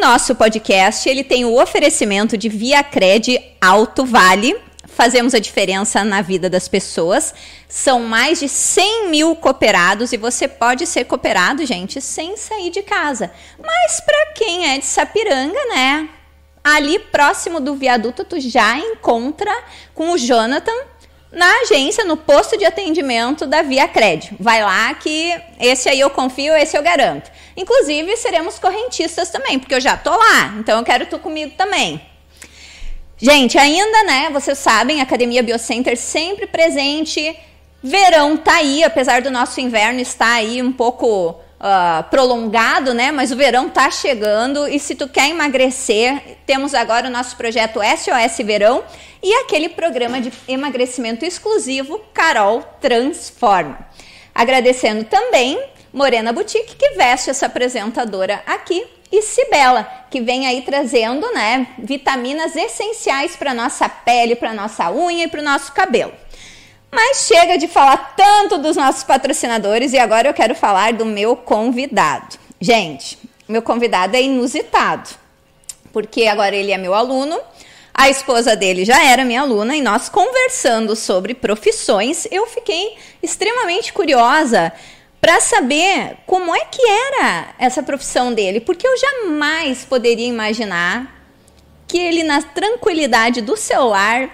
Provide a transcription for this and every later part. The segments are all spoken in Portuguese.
nosso podcast ele tem o oferecimento de Via Cred Alto Vale. Fazemos a diferença na vida das pessoas. São mais de 100 mil cooperados e você pode ser cooperado, gente, sem sair de casa. Mas para quem é de Sapiranga, né? Ali próximo do viaduto, tu já encontra com o Jonathan na agência, no posto de atendimento da Via Cred. Vai lá que esse aí eu confio, esse eu garanto. Inclusive, seremos correntistas também, porque eu já tô lá, então eu quero tu comigo também. Gente, ainda, né, vocês sabem, Academia Biocenter sempre presente. Verão tá aí, apesar do nosso inverno estar aí um pouco uh, prolongado, né? Mas o verão tá chegando e se tu quer emagrecer, temos agora o nosso projeto SOS Verão e aquele programa de emagrecimento exclusivo Carol Transforma. Agradecendo também Morena Boutique, que veste essa apresentadora aqui, e Cibela, que vem aí trazendo né, vitaminas essenciais para nossa pele, para nossa unha e para o nosso cabelo. Mas chega de falar tanto dos nossos patrocinadores e agora eu quero falar do meu convidado. Gente, meu convidado é inusitado, porque agora ele é meu aluno, a esposa dele já era minha aluna e nós conversando sobre profissões, eu fiquei extremamente curiosa para saber como é que era essa profissão dele, porque eu jamais poderia imaginar que ele na tranquilidade do celular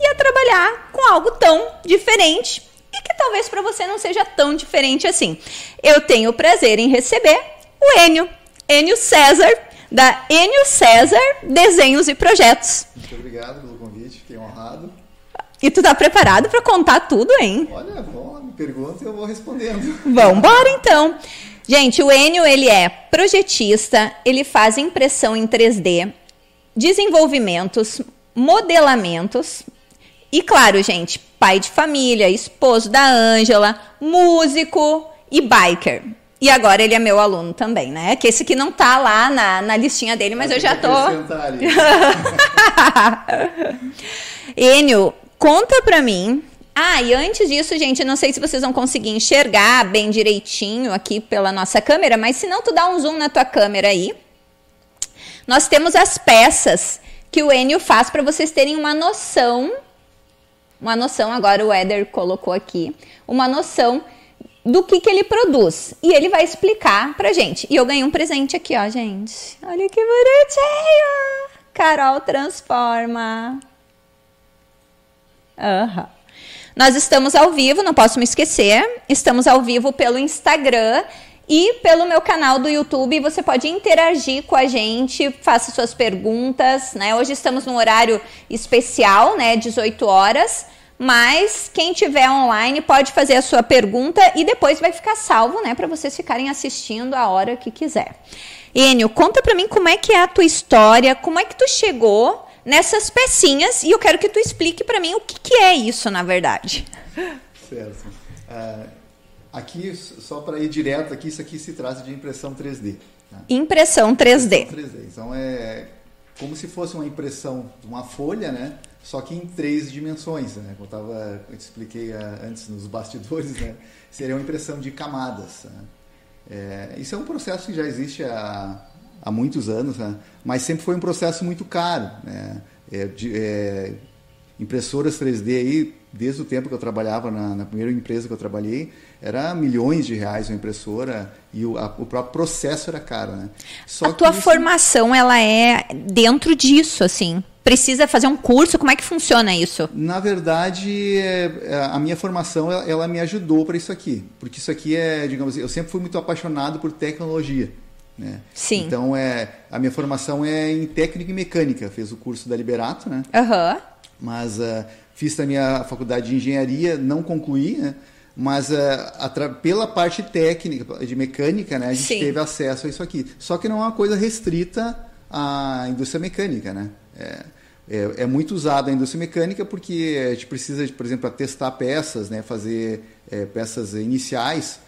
ia trabalhar com algo tão diferente e que talvez para você não seja tão diferente assim. Eu tenho o prazer em receber o Enio, Enio César, da Enio César Desenhos e Projetos. Muito obrigado pelo convite, fiquei honrado. E tu tá preparado para contar tudo, hein? Olha, pergunta e eu vou respondendo. Vamos embora então. Gente, o Enio, ele é projetista, ele faz impressão em 3D, desenvolvimentos, modelamentos, e claro, gente, pai de família, esposo da Ângela, músico e biker. E agora ele é meu aluno também, né? Que esse que não tá lá na, na listinha dele, mas eu já tô. Enio, conta pra mim. Ah, e antes disso, gente, não sei se vocês vão conseguir enxergar bem direitinho aqui pela nossa câmera, mas se não, tu dá um zoom na tua câmera aí. Nós temos as peças que o Enio faz para vocês terem uma noção uma noção, agora o Éder colocou aqui, uma noção do que, que ele produz. E ele vai explicar pra gente. E eu ganhei um presente aqui, ó, gente. Olha que bonitinho! Carol transforma. Uhum. Nós estamos ao vivo, não posso me esquecer. Estamos ao vivo pelo Instagram e pelo meu canal do YouTube. Você pode interagir com a gente, faça suas perguntas, né? Hoje estamos num horário especial, né? 18 horas. Mas quem tiver online pode fazer a sua pergunta e depois vai ficar salvo, né, para vocês ficarem assistindo a hora que quiser. Enio, conta para mim como é que é a tua história, como é que tu chegou nessas pecinhas e eu quero que tu explique para mim o que, que, é isso, na verdade. Certo. Uh, aqui, só para ir direto aqui, isso aqui se trata de impressão 3D. Né? Impressão 3D. Impressão 3D. Então é como se fosse uma impressão de uma folha, né? só que em três dimensões, né? Como eu, tava, eu te expliquei uh, antes nos bastidores, né? Seria uma impressão de camadas. Né? É, isso é um processo que já existe há, há muitos anos, né? mas sempre foi um processo muito caro. Né? É, de, é, impressoras 3D aí, desde o tempo que eu trabalhava na, na, primeira empresa que eu trabalhei, era milhões de reais uma impressora e o, a, o próprio processo era caro, né? Só a tua isso... formação ela é dentro disso, assim? precisa fazer um curso? Como é que funciona isso? Na verdade, é, é, a minha formação ela me ajudou para isso aqui, porque isso aqui é, digamos, eu sempre fui muito apaixonado por tecnologia. Né? Sim. Então é a minha formação é em técnica e mecânica. Fiz o curso da Liberato, né? Uhum. Mas uh, fiz também a faculdade de engenharia, não concluí, né? Mas uh, pela parte técnica, de mecânica, né, a gente Sim. teve acesso a isso aqui. Só que não é uma coisa restrita à indústria mecânica, né? É, é, é, muito usado a indústria mecânica porque a gente precisa, por exemplo, testar peças, né, fazer é, peças iniciais,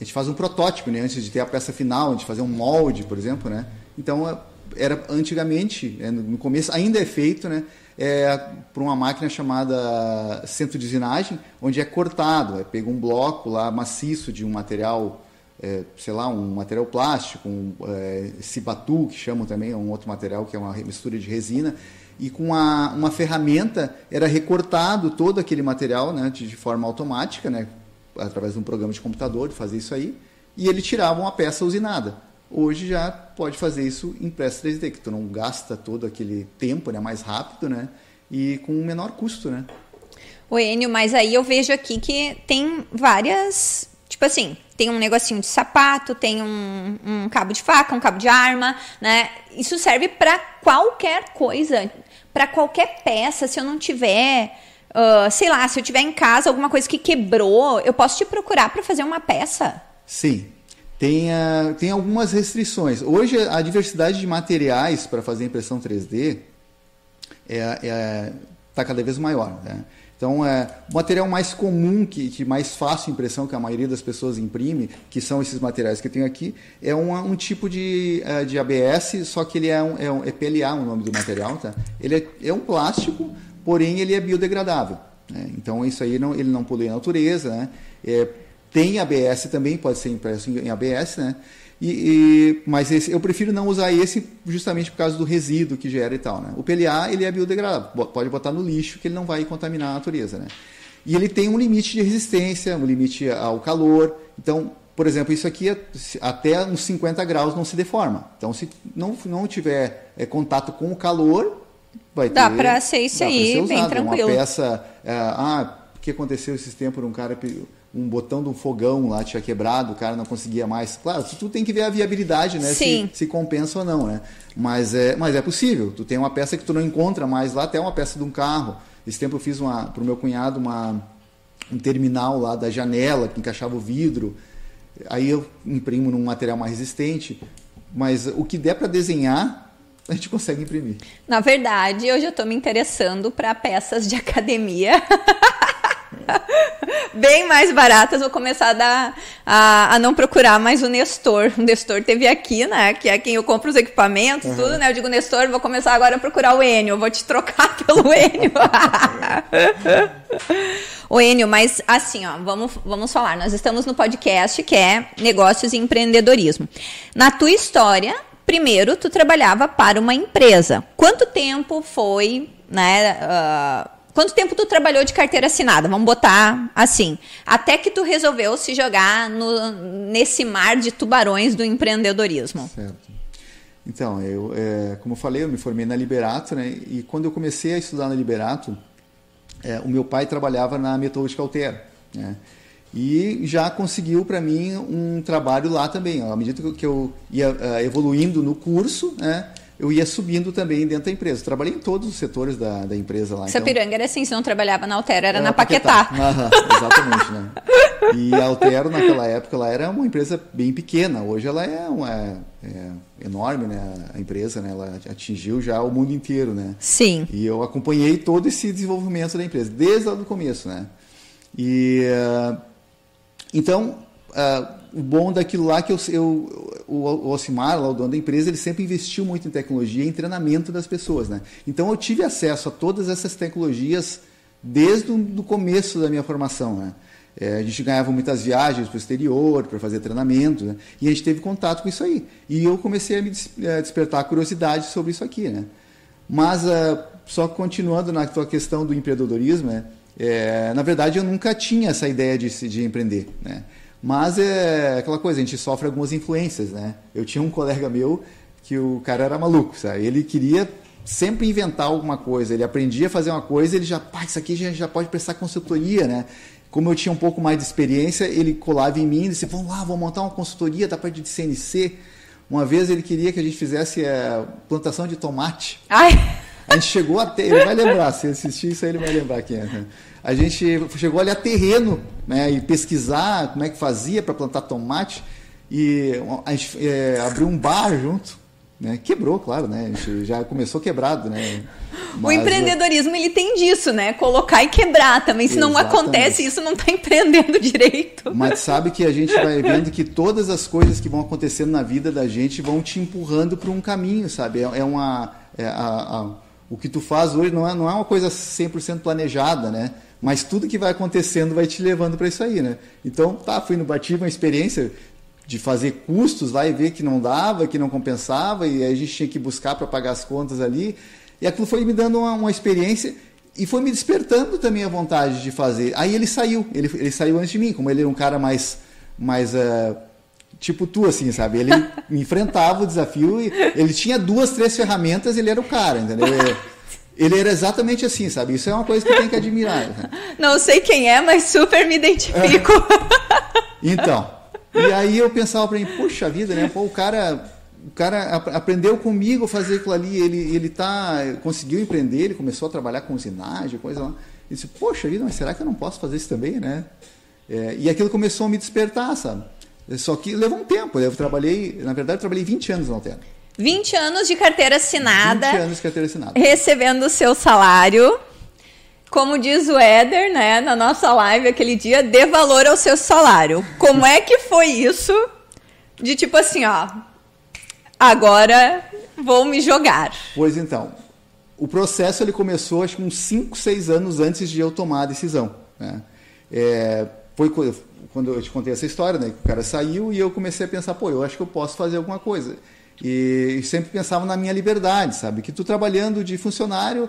a gente faz um protótipo né, antes de ter a peça final, gente fazer um molde, por exemplo. Né? Então, é, era antigamente, né, no começo, ainda é feito né, é, por uma máquina chamada centro de usinagem, onde é cortado, é pega um bloco lá maciço de um material é, sei lá, um material plástico, um é, cibatu, que chamam também, é um outro material que é uma mistura de resina, e com a, uma ferramenta era recortado todo aquele material né, de, de forma automática, né, através de um programa de computador, de fazer isso aí, e ele tirava uma peça usinada. Hoje já pode fazer isso em press 3D, que tu não gasta todo aquele tempo, né, mais rápido, né, e com um menor custo, né. O Enio, mas aí eu vejo aqui que tem várias, tipo assim, tem um negocinho de sapato, tem um, um cabo de faca, um cabo de arma, né? Isso serve para qualquer coisa, para qualquer peça. Se eu não tiver, uh, sei lá, se eu tiver em casa alguma coisa que quebrou, eu posso te procurar para fazer uma peça? Sim, tem, tem algumas restrições. Hoje, a diversidade de materiais para fazer impressão 3D está é, é, tá cada vez maior. Né? Então, é, o material mais comum, que, que mais fácil impressão, que a maioria das pessoas imprime, que são esses materiais que eu tenho aqui, é um, um tipo de, uh, de ABS, só que ele é, um, é, um, é PLA o nome do material. Tá? Ele é, é um plástico, porém ele é biodegradável. Né? Então, isso aí não, ele não polui a natureza, né? É, tem ABS também, pode ser impresso em ABS, né? E, e, mas esse, eu prefiro não usar esse justamente por causa do resíduo que gera e tal. Né? O PLA ele é biodegradável, pode botar no lixo que ele não vai contaminar a natureza. Né? E ele tem um limite de resistência, um limite ao calor. Então, por exemplo, isso aqui até uns 50 graus não se deforma. Então, se não, não tiver é, contato com o calor, vai dá ter. Dá para ser isso aí, ser bem tranquilo. Uma peça. É, ah, o que aconteceu esses tempos? Um cara um botão do fogão lá tinha quebrado, o cara não conseguia mais. Claro, tu, tu tem que ver a viabilidade, né? Se, se, compensa ou não, né? Mas é, mas é possível. Tu tem uma peça que tu não encontra mais lá, até uma peça de um carro. Esse tempo eu fiz para o meu cunhado uma, um terminal lá da janela que encaixava o vidro. Aí eu imprimo num material mais resistente. Mas o que der para desenhar, a gente consegue imprimir. Na verdade, hoje eu estou me interessando para peças de academia. bem mais baratas, vou começar a, dar, a, a, não procurar mais o Nestor. O Nestor teve aqui, né? Que é quem eu compro os equipamentos, uhum. tudo, né? Eu digo, Nestor, vou começar agora a procurar o Enio, vou te trocar pelo Enio. o Enio, mas assim, ó, vamos, vamos falar. Nós estamos no podcast que é Negócios e Empreendedorismo. Na tua história, primeiro, tu trabalhava para uma empresa. Quanto tempo foi, né? Uh, Quanto tempo tu trabalhou de carteira assinada? Vamos botar assim. Até que tu resolveu se jogar no, nesse mar de tubarões do empreendedorismo. Certo. Então, eu, é, como eu falei, eu me formei na Liberato, né? E quando eu comecei a estudar na Liberato, é, o meu pai trabalhava na Metalúrgica Altera, né? E já conseguiu para mim um trabalho lá também. À medida que eu ia uh, evoluindo no curso, né? eu ia subindo também dentro da empresa. Trabalhei em todos os setores da, da empresa lá. Sapiranga então... era assim, você não trabalhava na Altero, era, era na Paquetá. Paquetá. exatamente, né? E a Altero, naquela época, ela era uma empresa bem pequena. Hoje ela é, uma, é, é enorme, né? A empresa, né? Ela atingiu já o mundo inteiro, né? Sim. E eu acompanhei todo esse desenvolvimento da empresa, desde o começo, né? E... Uh, então... Uh, o bom daquilo lá que eu, eu o, o Osimar, lá, o dono da empresa, ele sempre investiu muito em tecnologia e em treinamento das pessoas, né? Então eu tive acesso a todas essas tecnologias desde o começo da minha formação, né? É, a gente ganhava muitas viagens para o exterior para fazer treinamento, né? e a gente teve contato com isso aí. E eu comecei a me é, despertar curiosidade sobre isso aqui, né? Mas uh, só continuando na tua questão do empreendedorismo, né? É, na verdade eu nunca tinha essa ideia de, de empreender, né? Mas é aquela coisa, a gente sofre algumas influências, né? Eu tinha um colega meu que o cara era maluco, sabe? Ele queria sempre inventar alguma coisa, ele aprendia a fazer uma coisa, ele já, pá, isso aqui já, já pode prestar consultoria, né? Como eu tinha um pouco mais de experiência, ele colava em mim e disse, vamos lá, vamos montar uma consultoria da parte de CNC. Uma vez ele queria que a gente fizesse é, plantação de tomate. Ai. A gente chegou até, ele vai lembrar, se assistir isso aí ele vai lembrar quem é. A gente chegou ali a terreno né, e pesquisar como é que fazia para plantar tomate e a gente é, abriu um bar junto. Né? Quebrou, claro, né? A gente já começou quebrado, né? Mas, o empreendedorismo ele tem disso, né? Colocar e quebrar também. Se Exatamente. não acontece isso, não está empreendendo direito. Mas sabe que a gente vai vendo que todas as coisas que vão acontecendo na vida da gente vão te empurrando para um caminho, sabe? É, é uma é a, a, o que tu faz hoje não é, não é uma coisa 100% planejada, né? Mas tudo que vai acontecendo vai te levando para isso aí, né? Então, tá, fui no Bati, uma experiência de fazer custos e ver que não dava, que não compensava, e a gente tinha que buscar para pagar as contas ali. E aquilo foi me dando uma, uma, experiência e foi me despertando também a vontade de fazer. Aí ele saiu, ele, ele saiu antes de mim, como ele era um cara mais. mais uh, tipo tu, assim, sabe? Ele enfrentava o desafio e ele tinha duas, três ferramentas, ele era o cara, entendeu? Ele era exatamente assim, sabe? Isso é uma coisa que tem que admirar. Né? Não sei quem é, mas super me identifico. Então, e aí eu pensava para mim, puxa vida, né? Pô, o cara, o cara aprendeu comigo a fazer aquilo ali, ele, ele tá, conseguiu empreender, ele começou a trabalhar com usinagem, coisa lá. E disse, poxa vida, mas será que eu não posso fazer isso também, né? É, e aquilo começou a me despertar, sabe? Só que levou um tempo. Eu trabalhei, na verdade, eu trabalhei 20 anos na Altera. 20 anos de carteira assinada. 20 anos de carteira assinada. Recebendo o seu salário. Como diz o Éder, né, na nossa live aquele dia, dê valor ao seu salário. Como é que foi isso? De tipo assim, ó, agora vou me jogar. Pois então, o processo ele começou acho que uns 5, 6 anos antes de eu tomar a decisão. Né? É, foi quando eu te contei essa história, né? O cara saiu e eu comecei a pensar, pô, eu acho que eu posso fazer alguma coisa. E, sempre pensava na minha liberdade, sabe? Que tu trabalhando de funcionário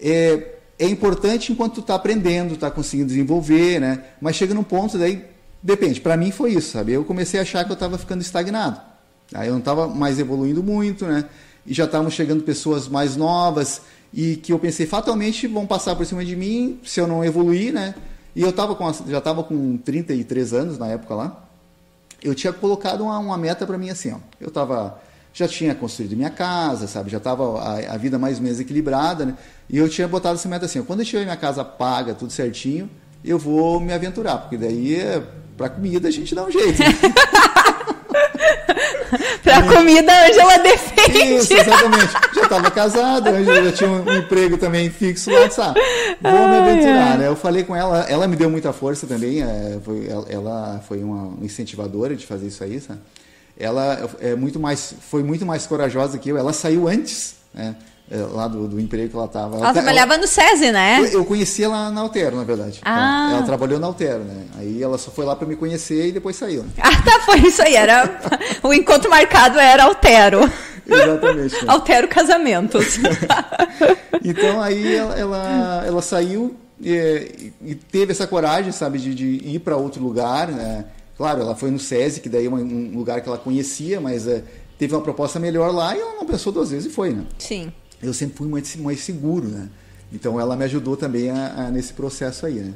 é, é importante enquanto tu está aprendendo, está conseguindo desenvolver, né? Mas chega num ponto daí, depende. Para mim foi isso, sabe? Eu comecei a achar que eu estava ficando estagnado. Aí eu não estava mais evoluindo muito, né? E já estavam chegando pessoas mais novas e que eu pensei fatalmente vão passar por cima de mim se eu não evoluir, né? E eu tava com, já estava com 33 anos na época lá. Eu tinha colocado uma, uma meta para mim assim, ó. Eu tava já tinha construído minha casa, sabe? Já estava a, a, vida mais ou menos equilibrada, né? E eu tinha botado essa meta assim, ó, quando eu tiver minha casa paga, tudo certinho, eu vou me aventurar, porque daí é, para comida a gente dá um jeito. Né? Para comida, a Angela defende. Isso, exatamente. Já estava casada, a Angela já tinha um emprego também fixo lá, sabe? Vou me aventurar, né? Eu falei com ela, ela me deu muita força também, é, foi, ela foi uma incentivadora de fazer isso aí, sabe? Ela é muito mais, foi muito mais corajosa que eu, ela saiu antes, né? É, lá do, do, emprego que ela estava. Ela, ela trabalhava no SESI, né? Eu, conheci ela na Altero, na verdade. Ah. Ela, ela trabalhou na Altero, né? Aí ela só foi lá para me conhecer e depois saiu. Ah, tá, foi isso aí. Era, o encontro marcado era Altero. Exatamente. Né? Altero Casamentos. então aí ela, ela, ela saiu e, e, teve essa coragem, sabe, de, de ir para outro lugar, né? Claro, ela foi no SESI, que daí é um lugar que ela conhecia, mas é, teve uma proposta melhor lá e ela não pensou duas vezes e foi, né? Sim eu sempre fui mais, mais seguro, né? Então ela me ajudou também a, a, nesse processo aí, né?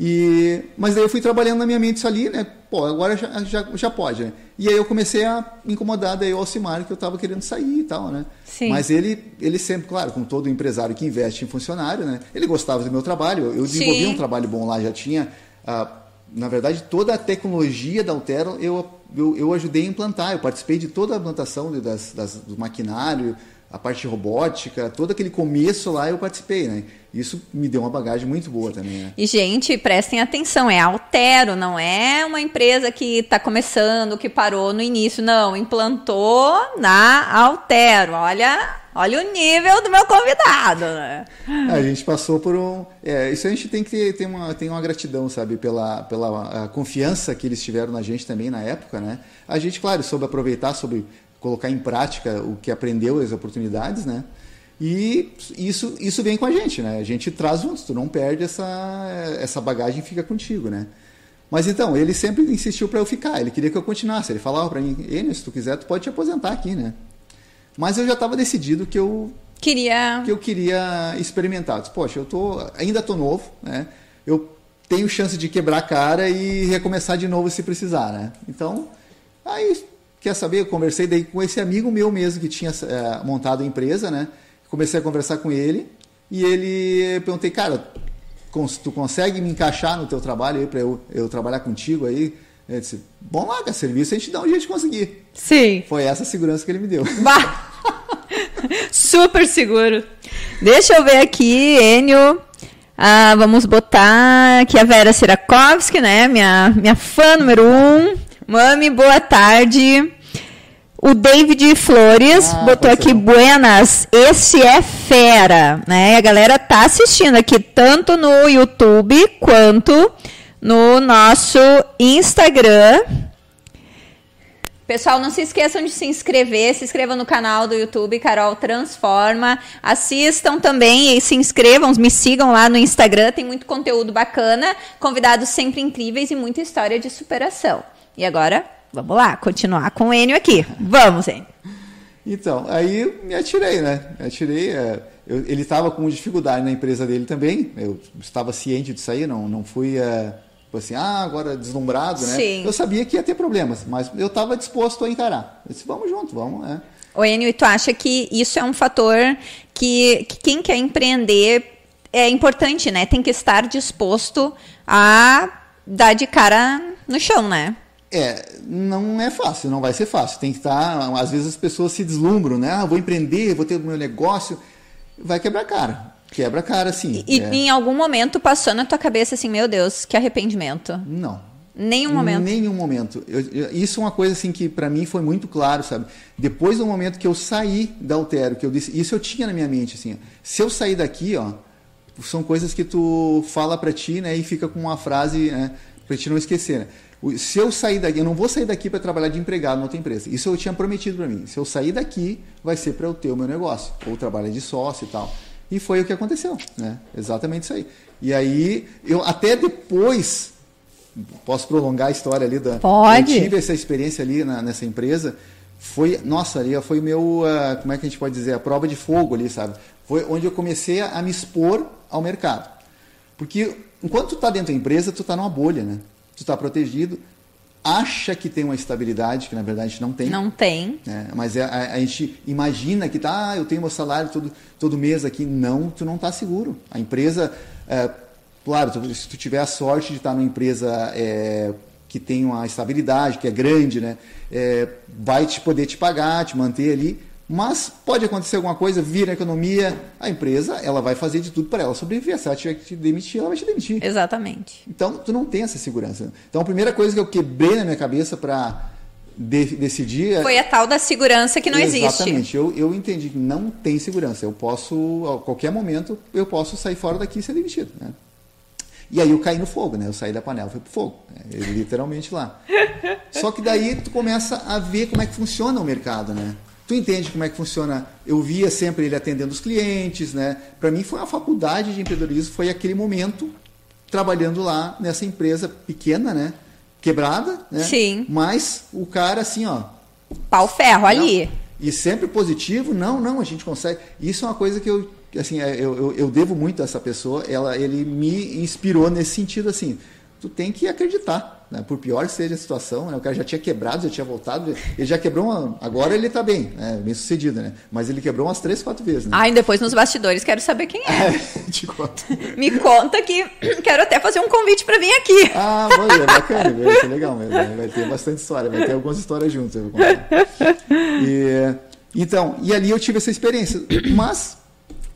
E, mas daí eu fui trabalhando na minha mente isso ali, né? Pô, agora já, já, já pode, né? E aí eu comecei a incomodar daí o Alcimar que eu estava querendo sair e tal, né? Sim. Mas ele, ele sempre, claro, como todo empresário que investe em funcionário, né? Ele gostava do meu trabalho, eu desenvolvi um trabalho bom lá, já tinha... Ah, na verdade, toda a tecnologia da Altero eu, eu, eu ajudei a implantar, eu participei de toda a implantação das, das, do maquinário, a parte robótica, todo aquele começo lá eu participei, né? Isso me deu uma bagagem muito boa também, né? E, gente, prestem atenção, é Altero, não é uma empresa que está começando, que parou no início, não, implantou na Altero, olha... Olha o nível do meu convidado, né? A gente passou por um. É, isso a gente tem que ter, ter, uma, tem uma gratidão, sabe, pela, pela confiança que eles tiveram na gente também na época, né? A gente, claro, soube aproveitar, soube colocar em prática o que aprendeu, as oportunidades, né? E isso, isso vem com a gente, né? A gente traz junto, tu não perde essa, essa bagagem fica contigo, né? Mas então, ele sempre insistiu para eu ficar, ele queria que eu continuasse. Ele falava para mim, Enio, se tu quiser, tu pode te aposentar aqui, né? Mas eu já estava decidido que eu queria que eu queria experimentar. Disse, Poxa, eu tô ainda tô novo, né? Eu tenho chance de quebrar a cara e recomeçar de novo se precisar, né? Então, aí Quer saber? Eu conversei daí com esse amigo meu mesmo que tinha é, montado a empresa, né? Comecei a conversar com ele e ele perguntei, cara, tu consegue me encaixar no teu trabalho aí para eu, eu trabalhar contigo aí? Ele disse, bom lá, cara, serviço a gente dá um jeito de conseguir. Sim. Foi essa segurança que ele me deu. Bah! Super seguro. Deixa eu ver aqui, Enio. Ah, vamos botar aqui a Vera Sirakovsky, né? Minha, minha fã número um. Mami, boa tarde. O David Flores ah, botou aqui, buenas, esse é fera, né? A galera tá assistindo aqui tanto no YouTube quanto no nosso Instagram. Pessoal, não se esqueçam de se inscrever, se inscrevam no canal do YouTube Carol Transforma, assistam também e se inscrevam, me sigam lá no Instagram, tem muito conteúdo bacana, convidados sempre incríveis e muita história de superação. E agora, vamos lá, continuar com o Enio aqui. Vamos, Enio. Então, aí me atirei, né? Me atirei. É, eu, ele estava com dificuldade na empresa dele também. Eu estava ciente disso aí, não, não fui é, assim, ah, agora deslumbrado, né? Sim. Eu sabia que ia ter problemas, mas eu estava disposto a encarar. Eu disse, vamos junto, vamos, né? O Enio, e tu acha que isso é um fator que, que quem quer empreender é importante, né? Tem que estar disposto a dar de cara no chão, né? É, não é fácil, não vai ser fácil. Tem que estar. Às vezes as pessoas se deslumbram, né? Ah, vou empreender, vou ter o meu negócio. Vai quebrar cara. Quebra cara, sim. E, é. em algum momento passou na tua cabeça assim, meu Deus, que arrependimento? Não. Nenhum momento. Nenhum momento. Eu, eu, isso é uma coisa assim que para mim foi muito claro, sabe? Depois do momento que eu saí da Altero, que eu disse, isso eu tinha na minha mente assim, se eu sair daqui, ó, são coisas que tu fala para ti, né, e fica com uma frase, né, para te não esquecer. Né? Se eu sair daqui, eu não vou sair daqui para trabalhar de empregado na outra empresa. Isso eu tinha prometido para mim. Se eu sair daqui, vai ser para eu ter o meu negócio, ou trabalhar de sócio e tal. E foi o que aconteceu, né? Exatamente isso aí. E aí, eu até depois, posso prolongar a história ali da. Pode. Eu tive essa experiência ali na, nessa empresa. Foi, nossa, ali foi o meu, uh, como é que a gente pode dizer, a prova de fogo ali, sabe? Foi onde eu comecei a, a me expor ao mercado. Porque enquanto tu está dentro da empresa, tu está numa bolha, né? Tu está protegido, acha que tem uma estabilidade, que na verdade não tem. Não tem. Né? Mas é, a, a, gente imagina que tá, ah, eu tenho meu salário todo, todo mês aqui. Não, tu não está seguro. A empresa, é, claro, tu, se tu tiver a sorte de estar numa empresa é, que tem uma estabilidade, que é grande, né? É, vai te poder te pagar, te manter ali mas pode acontecer alguma coisa, vir a economia, a empresa ela vai fazer de tudo para ela sobreviver. Se ela tiver que te demitir, ela vai te demitir. Exatamente. Então, tu não tem essa segurança. Então, a primeira coisa que eu quebrei na minha cabeça para de, decidir... É Foi a tal da segurança que não Exatamente. existe. Exatamente. Eu, eu entendi que não tem segurança. Eu posso, a qualquer momento, eu posso sair fora daqui e ser demitido. Né? E aí eu caí no fogo, né? Eu saí da panela, fui pro fogo. Né? Literalmente lá. Só que daí tu começa a ver como é que funciona o mercado, né? Tu entende como é que funciona. Eu via sempre ele atendendo os clientes, né? Para mim foi uma faculdade de empreendedorismo, foi aquele momento trabalhando lá nessa empresa pequena, né? Quebrada, né? Sim. Mas o cara assim, ó, pau ferro ali. e sempre positivo, não, não, a gente consegue. Isso é uma coisa que eu assim, é, eu, eu, eu devo muito a essa pessoa, ela ele me inspirou nesse sentido assim, tu tem que acreditar né? Por pior que seja a situação, né? o cara já tinha quebrado, já tinha voltado, ele já quebrou uma, agora ele está bem, né? bem sucedido, né? Mas ele quebrou umas três, quatro vezes. Né? Ah, e depois nos bastidores quero saber quem é. é te conto. Me conta que quero até fazer um convite para vir aqui. Ah, vai, é bacana, vai ser legal mesmo. Né? Vai ter bastante história, vai ter algumas histórias juntas. Eu vou contar. E, então, e ali eu tive essa experiência, mas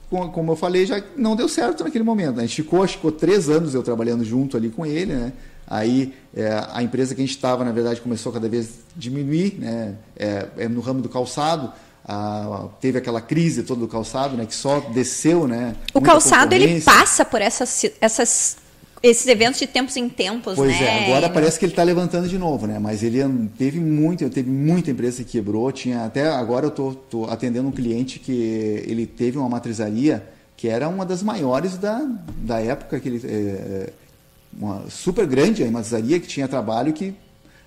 como eu falei, já não deu certo naquele momento. Né? A gente ficou, ficou três anos eu trabalhando junto ali com ele, né? Aí é, a empresa que a gente estava, na verdade, começou cada vez a diminuir, né? É, é no ramo do calçado. A, teve aquela crise toda do calçado, né? Que só desceu, né? O calçado ele passa por essas, essas esses eventos de tempos em tempos, pois né? é, agora parece que ele está levantando de novo, né? Mas ele teve muito, teve muita empresa que quebrou. Tinha até agora eu tô, tô atendendo um cliente que ele teve uma matrizaria que era uma das maiores da, da época que ele é, uma super grande a matrizaria que tinha trabalho que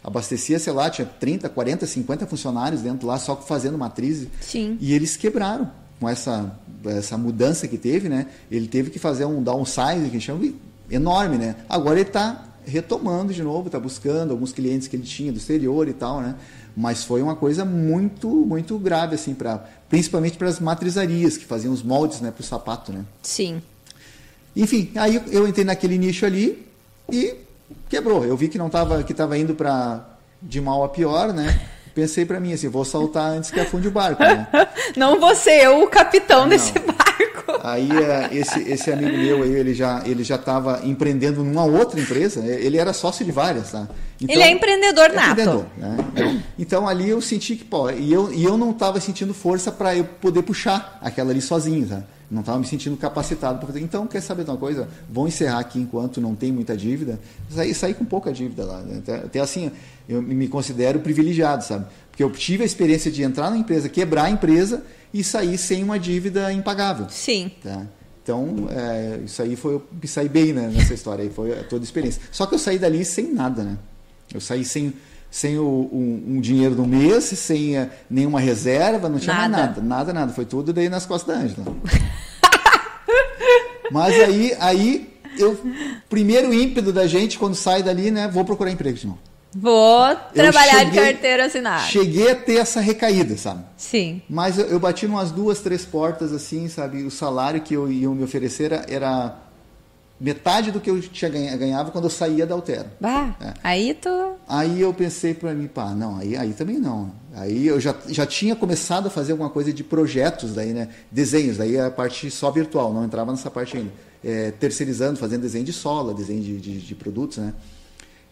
abastecia, sei lá, tinha 30, 40, 50 funcionários dentro lá só fazendo matriz. Sim. E eles quebraram com essa, essa mudança que teve, né? Ele teve que fazer um downsize, que a gente chama, enorme, né? Agora ele está retomando de novo, está buscando alguns clientes que ele tinha do exterior e tal, né? Mas foi uma coisa muito, muito grave, assim, para principalmente para as matrizarias que faziam os moldes, né, para o sapato, né? Sim. Enfim, aí eu entrei naquele nicho ali, e quebrou. Eu vi que não estava que estava indo para de mal a pior, né? Pensei para mim assim, vou saltar antes que afunde o barco, né? Não você, eu o capitão não. desse barco. Aí é, esse, esse amigo meu aí, ele já ele já estava empreendendo numa outra empresa. Ele era sócio de várias, tá? Então, ele é empreendedor é nato. Empreendedor, né? então, ali eu senti que pô, e eu e eu não estava sentindo força para eu poder puxar aquela ali sozinho, tá? Não estava me sentindo capacitado para fazer. Então, quer saber de uma coisa? Vou encerrar aqui enquanto não tem muita dívida. Sair, sair com pouca dívida lá. Né? Até, até assim, eu me considero privilegiado, sabe? Porque eu tive a experiência de entrar na empresa, quebrar a empresa e sair sem uma dívida impagável. Sim. Tá? Então, é, isso aí foi. Eu saí bem né, nessa história aí, foi toda a experiência. Só que eu saí dali sem nada, né? Eu saí sem, sem o, um, um, dinheiro do mês, sem uh, nenhuma reserva, não tinha nada. nada. Nada, nada. Foi tudo daí nas costas da Ângela. Mas aí, aí eu, primeiro ímpeto da gente, quando sai dali, né? Vou procurar emprego de novo. Vou trabalhar cheguei, de carteira assinada. Cheguei a ter essa recaída, sabe? Sim. Mas eu, eu bati umas duas, três portas assim, sabe? O salário que eu ia me oferecer era, era metade do que eu tinha ganha, ganhava quando eu saía da Altero. Bah, é. aí tu... Aí eu pensei para mim, pá, não, aí, aí também não. Aí eu já, já tinha começado a fazer alguma coisa de projetos daí, né? Desenhos, daí a parte só virtual, não entrava nessa parte ainda. É, terceirizando, fazendo desenho de sola, desenho de, de, de produtos, né?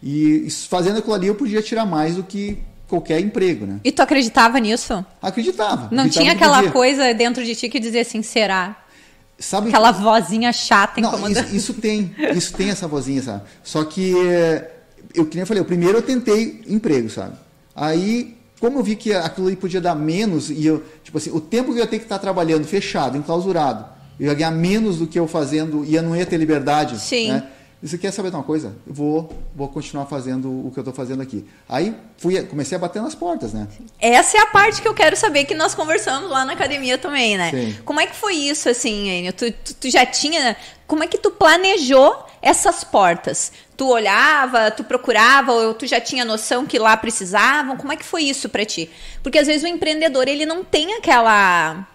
E fazendo aquilo ali eu podia tirar mais do que qualquer emprego, né? E tu acreditava nisso? Acreditava. Não acreditava tinha aquela coisa dentro de ti que dizia assim, será? Sabe, aquela vozinha chata incomodando. Isso, isso tem, isso tem essa vozinha, sabe? Só que eh, eu que nem eu falei, primeiro eu tentei emprego, sabe? Aí, como eu vi que aquilo ali podia dar menos e eu, tipo assim, o tempo que eu ia ter que estar trabalhando fechado, enclausurado, eu ia ganhar menos do que eu fazendo, ia não ia ter liberdade, Sim. né? Você quer saber de uma coisa? Vou, vou continuar fazendo o que eu estou fazendo aqui. Aí fui, comecei a bater nas portas, né? Essa é a parte que eu quero saber que nós conversamos lá na academia também, né? Sim. Como é que foi isso, assim, Enio? Tu, tu, tu, já tinha. Como é que tu planejou essas portas? Tu olhava, tu procurava, ou tu já tinha noção que lá precisavam? Como é que foi isso para ti? Porque às vezes o empreendedor ele não tem aquela.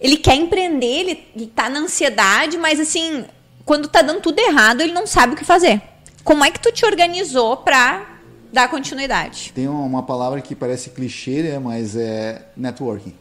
Ele quer empreender, ele, ele tá na ansiedade, mas assim, quando tá dando tudo errado, ele não sabe o que fazer. Como é que tu te organizou para dar continuidade? Tem uma palavra que parece clichê, né, mas é networking.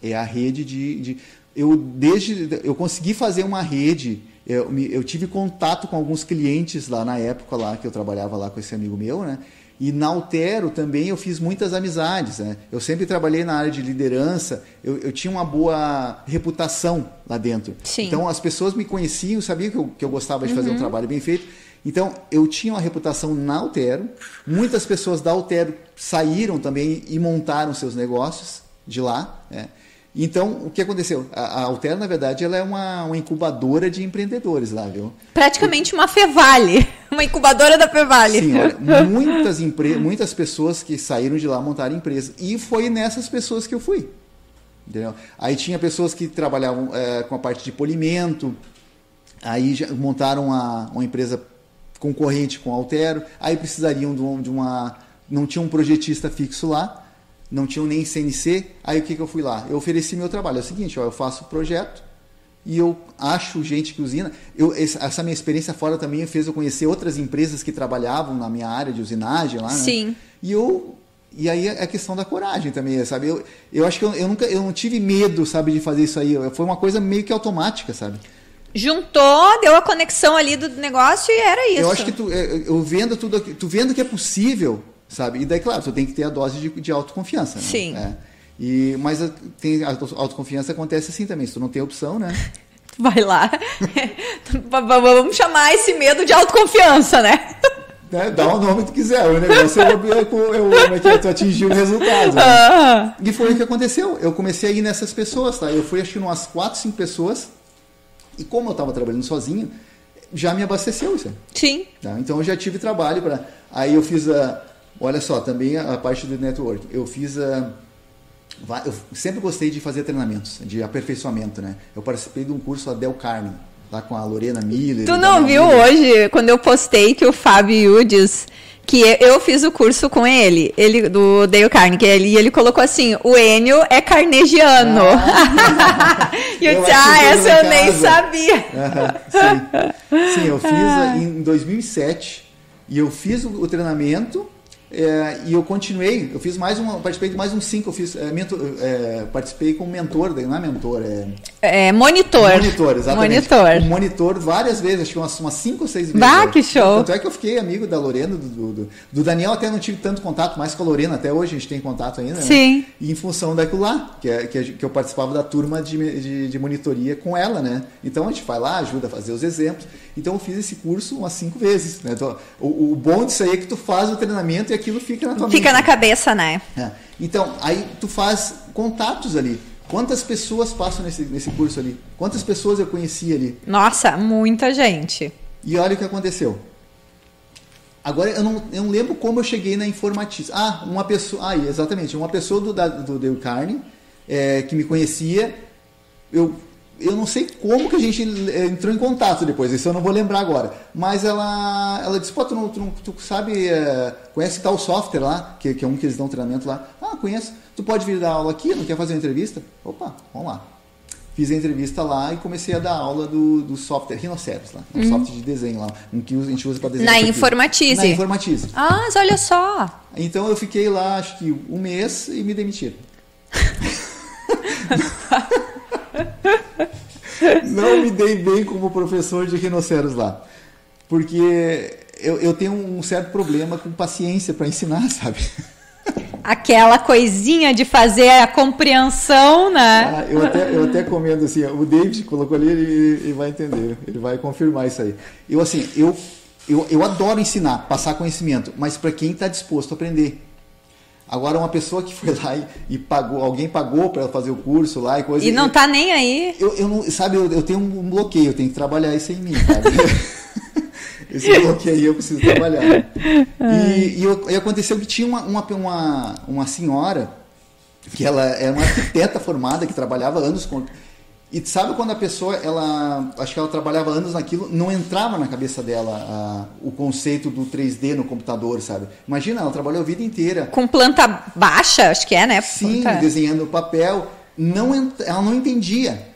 É a rede de, de eu desde eu consegui fazer uma rede eu, eu, tive contato com alguns clientes lá na época lá que eu trabalhava lá com esse amigo meu, né? E na Altero também eu fiz muitas amizades. Né? Eu sempre trabalhei na área de liderança, eu, eu tinha uma boa reputação lá dentro. Sim. Então as pessoas me conheciam, sabiam que eu, que eu gostava de fazer um uhum. trabalho bem feito. Então eu tinha uma reputação na Altero. Muitas pessoas da Altero saíram também e montaram seus negócios de lá. Né? Então, o que aconteceu? A, a Altera, na verdade, ela é uma, uma incubadora de empreendedores lá, viu? Praticamente uma Fevale, uma incubadora da Fevale. Sim, olha, muitas, muitas pessoas que saíram de lá montaram empresas. E foi nessas pessoas que eu fui. Entendeu? Aí tinha pessoas que trabalhavam é, com a parte de polimento, aí montaram uma, uma empresa concorrente com a Altero, aí precisariam de, um, de uma... não tinha um projetista fixo lá, não tinham nem CNC. Aí o que, que eu fui lá? Eu ofereci meu trabalho. É o seguinte, ó, eu faço o projeto e eu acho gente que usina. Eu, essa minha experiência fora também fez eu conhecer outras empresas que trabalhavam na minha área de usinagem lá. Né? Sim. E eu e aí é a questão da coragem também, sabe? Eu, eu acho que eu, eu, nunca eu não tive medo, sabe, de fazer isso aí. Foi uma coisa meio que automática, sabe? Juntou, deu a conexão ali do negócio e era isso. Eu acho que tu, é, eu vendo tudo, tu vendo que é possível, sabe? E daí, claro, você tem que ter a dose de, de autoconfiança, né? Sim. É. E, mas tem, a autoconfiança acontece assim também, se tu não tem opção, né? Vai lá. Vamos chamar esse medo de autoconfiança, né? né? Dá o nome que tu quiser, o negócio é, é, é que tu atingir o resultado. Né? E foi o que aconteceu. Eu comecei a ir nessas pessoas, tá? Eu fui acho que umas 4, 5 pessoas. E como eu estava trabalhando sozinho, já me abasteceu isso. Sim. Tá? Então eu já tive trabalho para. Aí eu fiz a Olha só, também a parte do network. Eu fiz a. Eu sempre gostei de fazer treinamentos, de aperfeiçoamento, né? Eu participei de um curso da Del Carmen, lá com a Lorena Miller. Tu não viu Miller. hoje, quando eu postei que o Fábio Yudes, que eu fiz o curso com ele, ele do Dale Carnegie, ele, e ele colocou assim, o Enio é carnegiano. Ah, e eu, disse, ah, essa eu casa. nem sabia. sim. sim, eu fiz ah. em 2007, e eu fiz o, o treinamento É, e eu continuei, eu fiz mais uma, participei de mais uns cinco, eu fiz, é, mentor, é, participei como mentor, não é mentor, é... É monitor. Monitor, exatamente. Monitor. Um monitor várias vezes, acho que umas, umas cinco ou seis vezes. Bah, que show! Tanto é que eu fiquei amigo da Lorena, do, do, do, Daniel até não tive tanto contato, mais com a Lorena, até hoje a gente tem contato ainda, né? Sim. E em função daquilo lá, que, é, que, que eu participava da turma de, de, de, monitoria com ela, né? Então a gente vai lá, ajuda a fazer os exemplos. Então eu fiz esse curso umas cinco vezes, né? Então, o, o bom disso aí é que tu faz o treinamento e aquilo fica na tua mente. Fica na cabeça, né? É. Então, aí tu faz contatos ali. Quantas pessoas passam nesse, nesse curso ali? Quantas pessoas eu conheci ali? Nossa, muita gente. E olha o que aconteceu. Agora eu não, eu não lembro como eu cheguei na informatiza. Ah, uma pessoa. Ah, exatamente. Uma pessoa do, do Dale Carne é, que me conhecia. Eu eu não sei como que a gente eh, entrou em contato depois, isso eu não vou lembrar agora. Mas ela, ela disse, pô, tu, não, tu, não, tu sabe, é, conhece tal software lá, que, que, é um que eles dão treinamento lá. Ah, conheço. Tu pode vir dar aula aqui, não quer fazer uma entrevista? Opa, vamos lá. Fiz a entrevista lá e comecei a dar aula do, do software Rhinoceros lá, um uhum. software de desenho lá, um que a gente usa para desenhar. Na Informatize. Na Informatize. Ah, mas olha só. Então eu fiquei lá, acho que um mês e me demitiram. não me dei bem como professor de rinoceros lá. Porque eu, eu tenho um certo problema com paciência para ensinar, sabe? Aquela coisinha de fazer a compreensão, né? Ah, eu, até, eu até comendo assim, o David colocou ali, ele, ele vai entender, ele vai confirmar isso aí. Eu assim, eu, eu, eu adoro ensinar, passar conhecimento, mas para quem está disposto a aprender. Agora, uma pessoa que foi lá e, e pagou, alguém pagou para fazer o curso lá e coisa. E não está nem aí. Eu, eu não, sabe, eu, eu, tenho um bloqueio, eu tenho que trabalhar isso em mim, sabe? Esse bloqueio aí eu preciso trabalhar. E, e, e, aconteceu que tinha uma, uma, uma, uma senhora que ela é uma arquiteta formada que trabalhava anos com e sabe quando a pessoa, ela, acho que ela trabalhava anos naquilo, não entrava na cabeça dela a, o conceito do 3D no computador, sabe? Imagina, ela trabalhou a vida inteira. Com planta baixa, acho que é, né? Sim, planta... desenhando papel. Não, ela não entendia.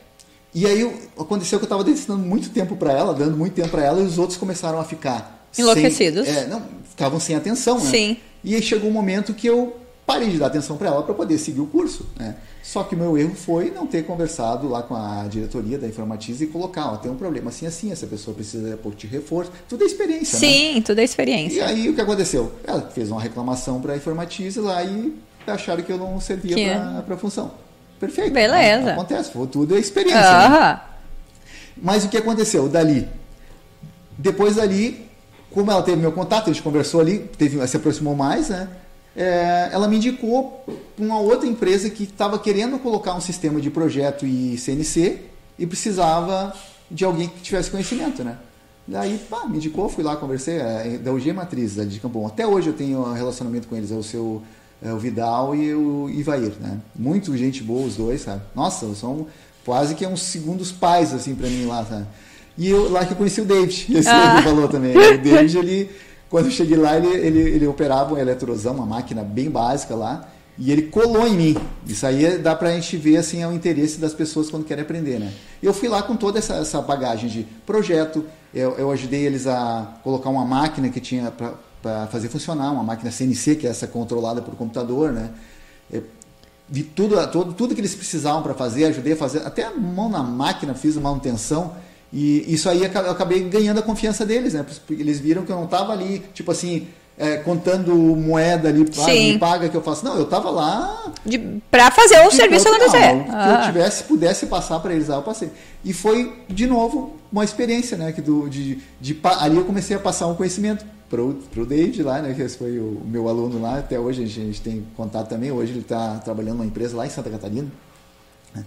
E aí aconteceu que eu estava ensinando muito tempo para ela, dando muito tempo para ela, e os outros começaram a ficar enlouquecidos. Sem, é, não, ficavam sem atenção, né? Sim. E aí chegou um momento que eu parei de dar atenção para ela para poder seguir o curso, né? Só que o meu erro foi não ter conversado lá com a diretoria da Informatiza e colocar, ó, tem um problema assim, assim, essa pessoa precisa de apoio de reforço. Tudo é experiência, Sim, né? tudo é experiência. E aí o que aconteceu? Ela fez uma reclamação para a Informatiza lá e acharam que eu não servia para a função. Perfeito. Beleza. Acontece, tudo é experiência. Uh -huh. né? Mas o que aconteceu? Dali, depois dali, como ela teve meu contato, a gente conversou ali, teve, se aproximou mais, né? É, ela me indicou uma outra empresa que estava querendo colocar um sistema de projeto e CNC e precisava de alguém que tivesse conhecimento, né? Daí, pá, me indicou, fui lá, conversei, é, da UG Matriz, da de Campo Até hoje eu tenho um relacionamento com eles, é o seu é, o Vidal e o Ivair, né? Muito gente boa os dois, sabe? Nossa, são quase que uns segundos pais, assim, para mim lá, sabe? E eu, lá que eu conheci o David, esse ah. que falou também. O David, ele quando eu cheguei lá, ele, ele, ele operava um eletrosão, uma máquina bem básica lá, e ele colou em mim. Isso aí dá para a gente ver assim, é o interesse das pessoas quando querem aprender. Né? Eu fui lá com toda essa, essa bagagem de projeto, eu, eu ajudei eles a colocar uma máquina que tinha para fazer funcionar, uma máquina CNC, que é essa controlada por computador, né? Eu vi tudo, tudo, tudo que eles precisavam para fazer, ajudei a fazer, até a mão na máquina, fiz manutenção. E isso aí eu acabei ganhando a confiança deles, né? Porque eles viram que eu não estava ali, tipo assim, é, contando moeda ali, ah, me paga que eu faço. Não, eu estava lá. Para fazer o serviço acontecer. Não, que eu ah. tivesse, pudesse passar para eles, ah, eu passei. E foi, de novo, uma experiência, né? Que do, de, de, ali eu comecei a passar um conhecimento para o David lá, né? Que esse foi o meu aluno lá, até hoje a gente, a gente tem contato também. Hoje ele está trabalhando numa empresa lá em Santa Catarina. Né?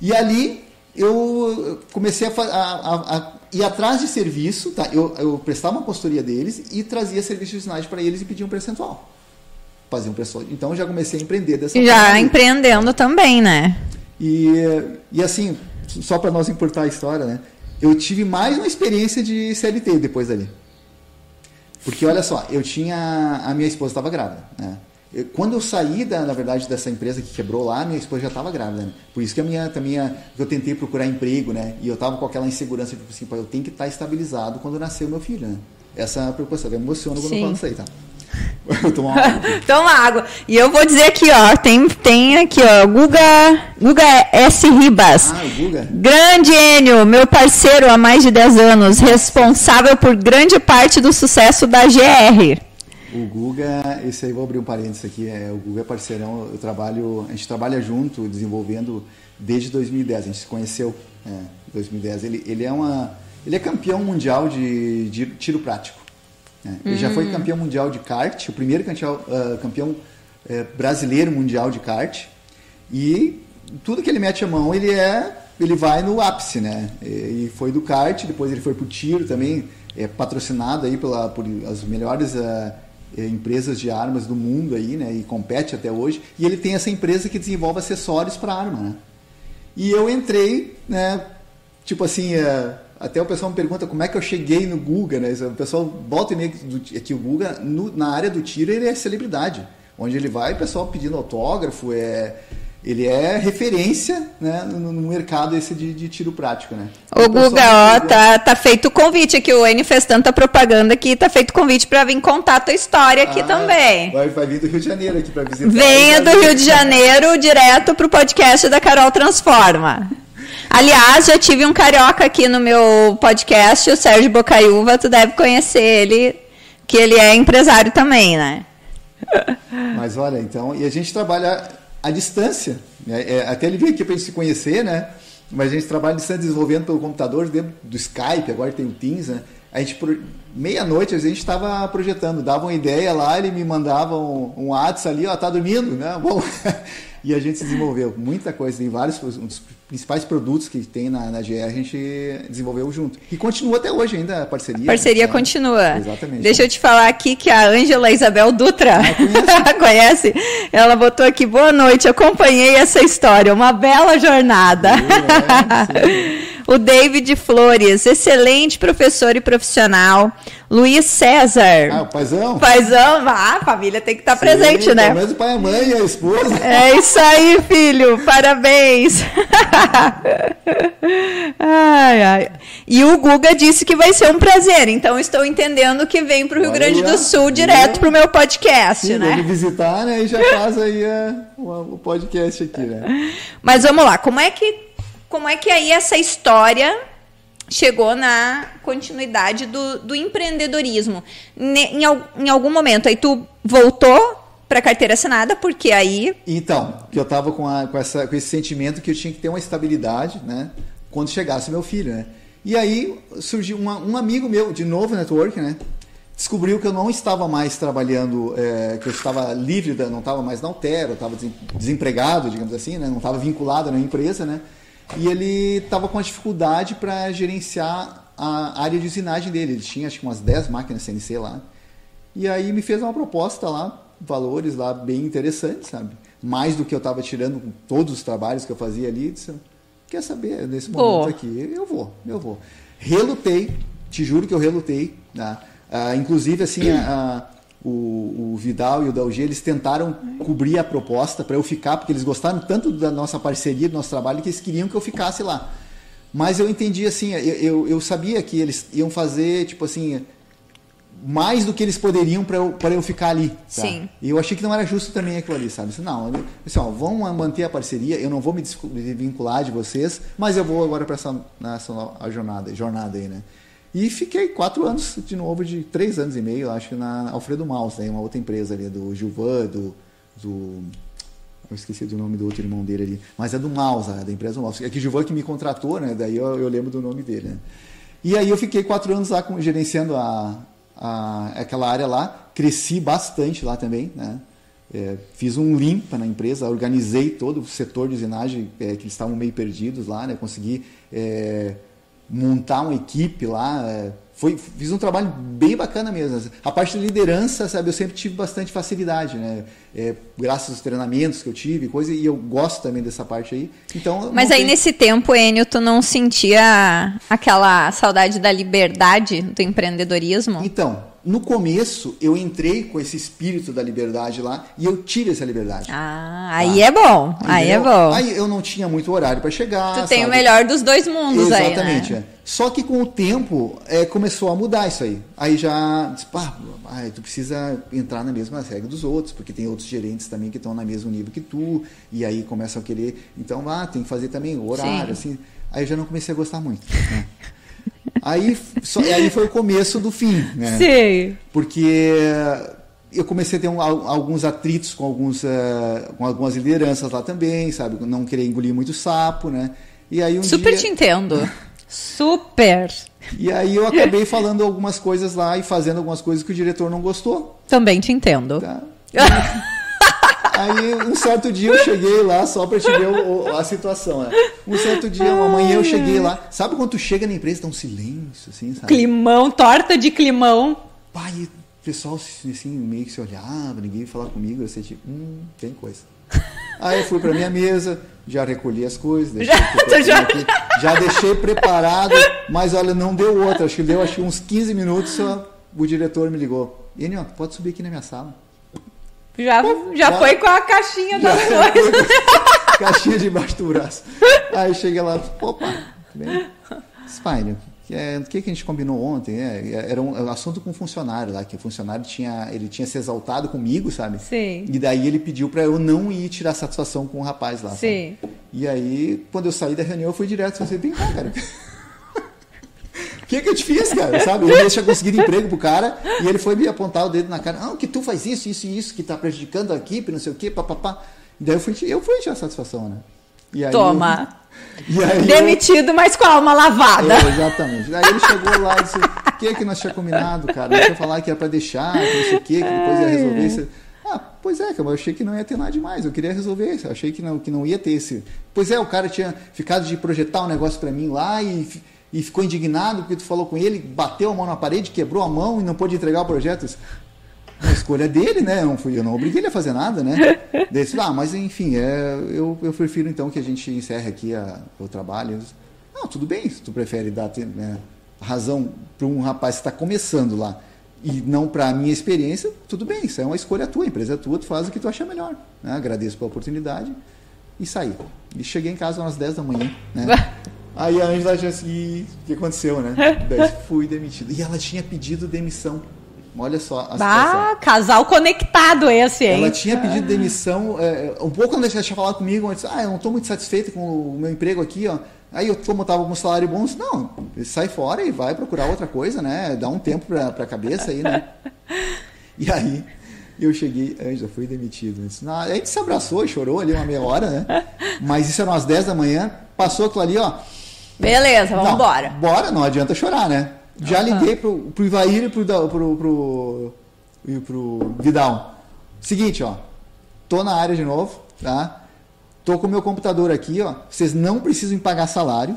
E ali eu comecei a, a, a, ir atrás de serviço, tá? eu, eu prestava uma consultoria deles e trazia serviços de sinais para eles e pedia um percentual. Fazia um percentual. Então já comecei a empreender dessa forma. Já empreendendo também, né? E, e assim, só para nós importar a história, né? Eu tive mais uma experiência de CLT depois dali. Porque olha só, eu tinha. A minha esposa estava grávida, né? Quando eu saí, da, na verdade, dessa empresa que quebrou lá, minha esposa já estava grávida. Né? Por isso que a minha, também a, eu tentei procurar emprego, né? E eu estava com aquela insegurança tipo assim, eu tenho que estar tá estabilizado quando nascer o meu filho, né? Essa é a preocupação. Eu me emociono quando Sim. eu falo isso aí, tá? Toma água. Toma água. E eu vou dizer aqui, ó, tem, tem aqui, ó, Guga, Guga S. Ribas. Ah, Guga. Grande Enio, meu parceiro há mais de 10 anos, responsável por grande parte do sucesso da GR. O Guga, esse aí vou abrir um parênteses aqui, é, o Guga é parceirão, eu trabalho, a gente trabalha junto, desenvolvendo desde 2010, a gente se conheceu em é, 2010. Ele, ele é uma, ele é campeão mundial de, de tiro prático. Né? Ele hum. já foi hum. campeão mundial de kart, o primeiro campeão, uh, campeão uh, brasileiro mundial de kart. E tudo que ele mete a mão, ele é, ele vai no ápice, né? E foi do kart, depois ele foi pro tiro também, é patrocinado aí pela, por as melhores uh, é, empresas de armas do mundo aí, né? E compete até hoje. E ele tem essa empresa que desenvolve acessórios para arma, né? E eu entrei, né? Tipo assim, é, até o pessoal me pergunta como é que eu cheguei no Guga, né? O pessoal volta e meia que o Guga, no, na área do tiro, ele é celebridade. Onde ele vai, o pessoal pedindo autógrafo, é ele é referência né, no, no mercado esse de, de, tiro prático, né? Ô, Guga, ó, tá, tá feito o convite aqui, o N fez tanta propaganda que tá feito o convite para vir contar a tua história aqui ah, também. Vai, vai vir do Rio de Janeiro aqui para visitar. Venha do Rio de Janeiro direto pro podcast da Carol Transforma. Aliás, já tive um carioca aqui no meu podcast, o Sérgio Bocaiúva, tu deve conhecer ele, que ele é empresário também, né? Mas olha, então, e a gente trabalha à distância. Né? É, até ele veio aqui para a gente se conhecer, né? Mas a gente trabalha à distância desenvolvendo pelo computador, dentro do Skype, agora tem o Teams, né? A gente, meia-noite, a gente estava projetando, dava uma ideia lá, ele me mandava um, um WhatsApp ali, ó, tá dormindo, né? Bom, e a gente se desenvolveu muita coisa, tem vários, um dos principais produtos que tem na, na GR, a gente desenvolveu junto. E continua até hoje ainda a parceria. A parceria né? continua. Exatamente. Deixa eu te falar aqui que a Ângela Isabel Dutra, ah, conhece? Ela botou aqui, boa noite, acompanhei essa história, uma bela jornada. É, o David Flores, excelente professor e profissional. Luiz César. Ah, o paizão? Paizão, ah, a família tem que estar tá presente, né? Mas o pai, a mãe e a esposa. É isso aí, filho. Parabéns. ai, ai. E o Guga disse que vai ser um prazer, então estou entendendo que vem para o Rio Grande do Sul direto para o meu podcast, Sim, né? Vem visitar, né? E já faz aí a, o podcast aqui, né? Mas vamos lá, como é que como é que aí essa história chegou na continuidade do, do empreendedorismo? Em, em algum momento aí tu voltou para carteira assinada, porque aí. Então, que eu tava com, a, com, essa, com esse sentimento que eu tinha que ter uma estabilidade, né? Quando chegasse meu filho, né? E aí surgiu uma, um amigo meu, de novo network, né? Descobriu que eu não estava mais trabalhando, é, que eu estava livre, da, não estava mais na Altero, estava desempregado, digamos assim, né? Não estava vinculado na empresa, né? e ele estava com a dificuldade para gerenciar a área de usinagem dele. Ele tinha acho que umas 10 máquinas CNC lá. E aí me fez uma proposta lá, valores lá bem interessantes, sabe? Mais do que eu estava tirando com todos os trabalhos que eu fazia ali. Disse, Quer saber, nesse momento aqui, eu vou, eu vou. Relutei, te juro que eu relutei. Ah, inclusive, assim, a, a o, o, Vidal e o Dalgi, eles tentaram cobrir a proposta para eu ficar, porque eles gostaram tanto da nossa parceria, do nosso trabalho, que eles queriam que eu ficasse lá. Mas eu entendi assim, eu, eu, eu sabia que eles iam fazer, tipo assim, mais do que eles poderiam para eu, eu ficar ali. Tá? Sim. E eu achei que não era justo também aquilo ali, sabe? Não, assim, ó, vamos manter a parceria, eu não vou me vincular de vocês, mas eu vou agora para essa, essa jornada, jornada aí, né? E fiquei quatro anos de novo, de três anos e meio, acho, na Alfredo Maus, né, uma outra empresa ali, do Gilvan, do, do. Eu esqueci do nome do outro irmão dele ali. Mas é do Maus, né, da empresa Maus. É que o Gilvan que me contratou, né? Daí eu, eu, lembro do nome dele. Né? E aí eu fiquei quatro anos lá com, gerenciando a, a, aquela área lá. Cresci bastante lá também, né? É, fiz um limpa na empresa, organizei todo o setor de usinagem, é, que estavam meio perdidos lá, né? Consegui. É, montar uma equipe lá. Foi, fiz um trabalho bem bacana mesmo. A parte de liderança, sabe, eu sempre tive bastante facilidade, né? É, graças aos treinamentos que eu tive, coisa, e eu gosto também dessa parte aí. Então, Mas aí nesse tempo, Enio, tu não sentia aquela saudade da liberdade do empreendedorismo? Então, no começo, eu entrei com esse espírito da liberdade lá e eu tive essa liberdade. Ah, tá? aí é bom. Entendeu? Aí é bom. Aí eu não tinha muito horário para chegar. Tu tem sabe? o melhor dos dois mundos Exatamente, aí, né? é. Só que com o tempo é, começou a mudar isso aí. Aí já disse, pá, tu precisa entrar na mesma regra dos outros, porque tem outros gerentes também que estão no mesmo nível que tu, e aí começam a querer, então, ah, tem que fazer também o horário, Sim. assim. Aí eu já não comecei a gostar muito. Né? aí, só, aí foi o começo do fim, né? Sim. Porque eu comecei a ter um, alguns atritos com, alguns, uh, com algumas lideranças lá também, sabe? Não querer engolir muito sapo, né? E aí um Super dia... te entendo. Super! E aí eu acabei falando algumas coisas lá e fazendo algumas coisas que o diretor não gostou. Também te entendo. Tá? Aí um certo dia eu cheguei lá, só para te ver o, a situação, né? Um certo dia, uma manhã eu cheguei lá. Sabe quando tu chega na empresa, dá um silêncio, assim, sabe? Climão, torta de climão. Pai, o pessoal assim, meio que se olhava, ninguém ia falar comigo, eu sei tipo, hum, tem coisa. Aí eu fui para minha mesa, já recolhi as coisas, deixei já, já... Aqui, já deixei preparado, mas olha, não deu outra. Acho que deu acho, uns 15 minutos, só, o diretor me ligou. Enio, pode subir aqui na minha sala. Já, já, já foi com a caixinha das coisas. caixinha debaixo do braço. Aí chega lá, opa, bem, Spine, é, o que, que a gente combinou ontem? É, era um, um, assunto com um funcionário lá, que o funcionário tinha, ele tinha se exaltado comigo, sabe? Sim. E daí ele pediu para eu não ir tirar satisfação com o rapaz lá. Sim. Sabe? E aí, quando eu saí da reunião, eu fui direto e falei, vem cá, cara. O que, que eu te fiz, cara? Sabe? Eu tinha conseguido emprego pro cara e ele foi me apontar o dedo na cara. Não, que tu faz isso, isso e isso, que tá prejudicando a equipe, não sei o quê, papapá. E daí eu fui, eu fui tirar satisfação, né? Toma. Aí, Demitido, mas com a alma lavada. É, exatamente. Aí ele chegou lá e disse: O que é que nós tínhamos combinado, cara? Nós ia falar que era para deixar, que não sei o quê, que depois ia resolver isso. Ah, pois é, cara, eu achei que não ia ter nada demais. Eu queria resolver isso. Eu achei que não, que não ia ter esse. Pois é, o cara tinha ficado de projetar um negócio para mim lá e, e ficou indignado porque tu falou com ele, bateu a mão na parede, quebrou a mão e não pôde entregar o projeto. A escolha dele, né? Eu não, fui, eu não obriguei ele a fazer nada, né? Desse, ah, mas enfim, é, eu, eu prefiro então que a gente encerre aqui a, o trabalho. Não, tudo bem, se tu prefere dar né, razão para um rapaz que está começando lá e não para a minha experiência, tudo bem, isso é uma escolha tua, a empresa é tua, tu faz o que tu acha melhor. Né? Agradeço pela oportunidade e saí. E cheguei em casa umas 10 da manhã, né? Aí a Angela disse assim, o que aconteceu, né? Daí fui demitido. E ela tinha pedido demissão Olha só a ah, casal conectado esse, hein? Ela tinha pedido demissão, é, um pouco quando ela tinha falado comigo, ela disse, ah, eu não estou muito satisfeita com o meu emprego aqui, ó. Aí eu, como estava com um salário bom, disse, não, sai fora e vai procurar outra coisa, né? Dá um tempo para a cabeça aí, né? E aí eu cheguei, já fui demitido. Disse, a gente se abraçou, chorou ali uma meia hora, né? Mas isso era umas 10 da manhã, passou aquilo ali, ó. Beleza, vamos embora. Bora, não adianta chorar, né? Já liguei pro, pro Ivair e pro, pro, pro, pro, pro Vidal. Seguinte, ó. Tô na área de novo, tá? Tô com o meu computador aqui, ó. Vocês não precisam pagar salário.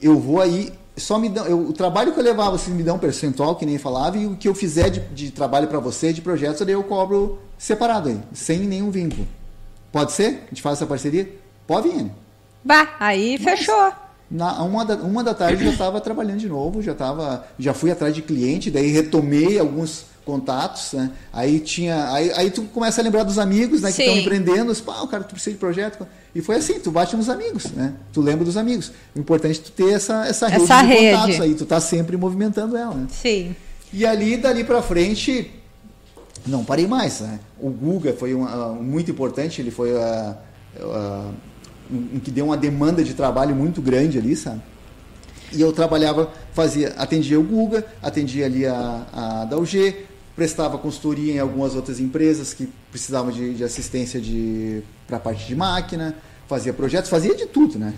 Eu vou aí. Só me dão. Eu, o trabalho que eu levar, vocês me dão um percentual, que nem falava, e o que eu fizer de, de trabalho para você, de projetos, daí eu cobro separado aí, sem nenhum vínculo. Pode ser? A gente faz essa parceria? Pode vir. Bah, aí Mas, fechou. Na, uma, da, uma da tarde já estava trabalhando de novo, já tava, já fui atrás de cliente, daí retomei alguns contatos, né? Aí tinha, aí, aí tu começa a lembrar dos amigos, né, que estão empreendendo, pá, o cara tu precisa de projeto. E foi assim, tu bate nos amigos, né? Tu lembra dos amigos. O importante é tu ter essa essa rede essa de rede. contatos aí, tu tá sempre movimentando ela, né? Sim. E ali dali para frente não parei mais, né? O Guga foi um, uh, muito importante, ele foi uh, uh, em que deu uma demanda de trabalho muito grande ali, sabe? E eu trabalhava, fazia, atendia o Guga, atendia ali a, a da UG, prestava consultoria em algumas outras empresas que precisavam de, de assistência de para a parte de máquina, fazia projetos, fazia de tudo, né?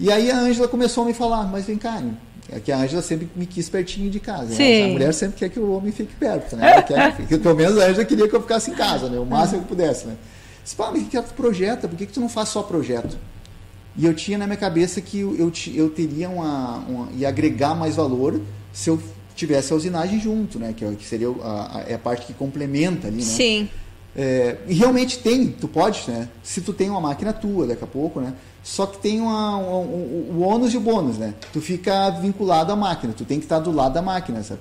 E aí a Ângela começou a me falar, mas vem cá, é que a Ângela sempre me quis pertinho de casa. Né? A mulher sempre quer que o homem fique perto, né? Ela quer que, pelo menos a Ângela queria que eu ficasse em casa, né? O máximo que pudesse, né? Disse, pá, mas que tu projeta? Por que, que tu não faz só projeto? E eu tinha na minha cabeça que eu, eu, eu teria uma, uma. ia agregar mais valor se eu tivesse a usinagem junto, né? Que, é que seria a, a, é a parte que complementa ali, né? Sim. É, e realmente tem, tu pode, né? Se tu tem uma máquina tua daqui a pouco, né? Só que tem uma, uma, um, o ônus e o bônus, né? Tu fica vinculado à máquina, tu tem que estar do lado da máquina, sabe?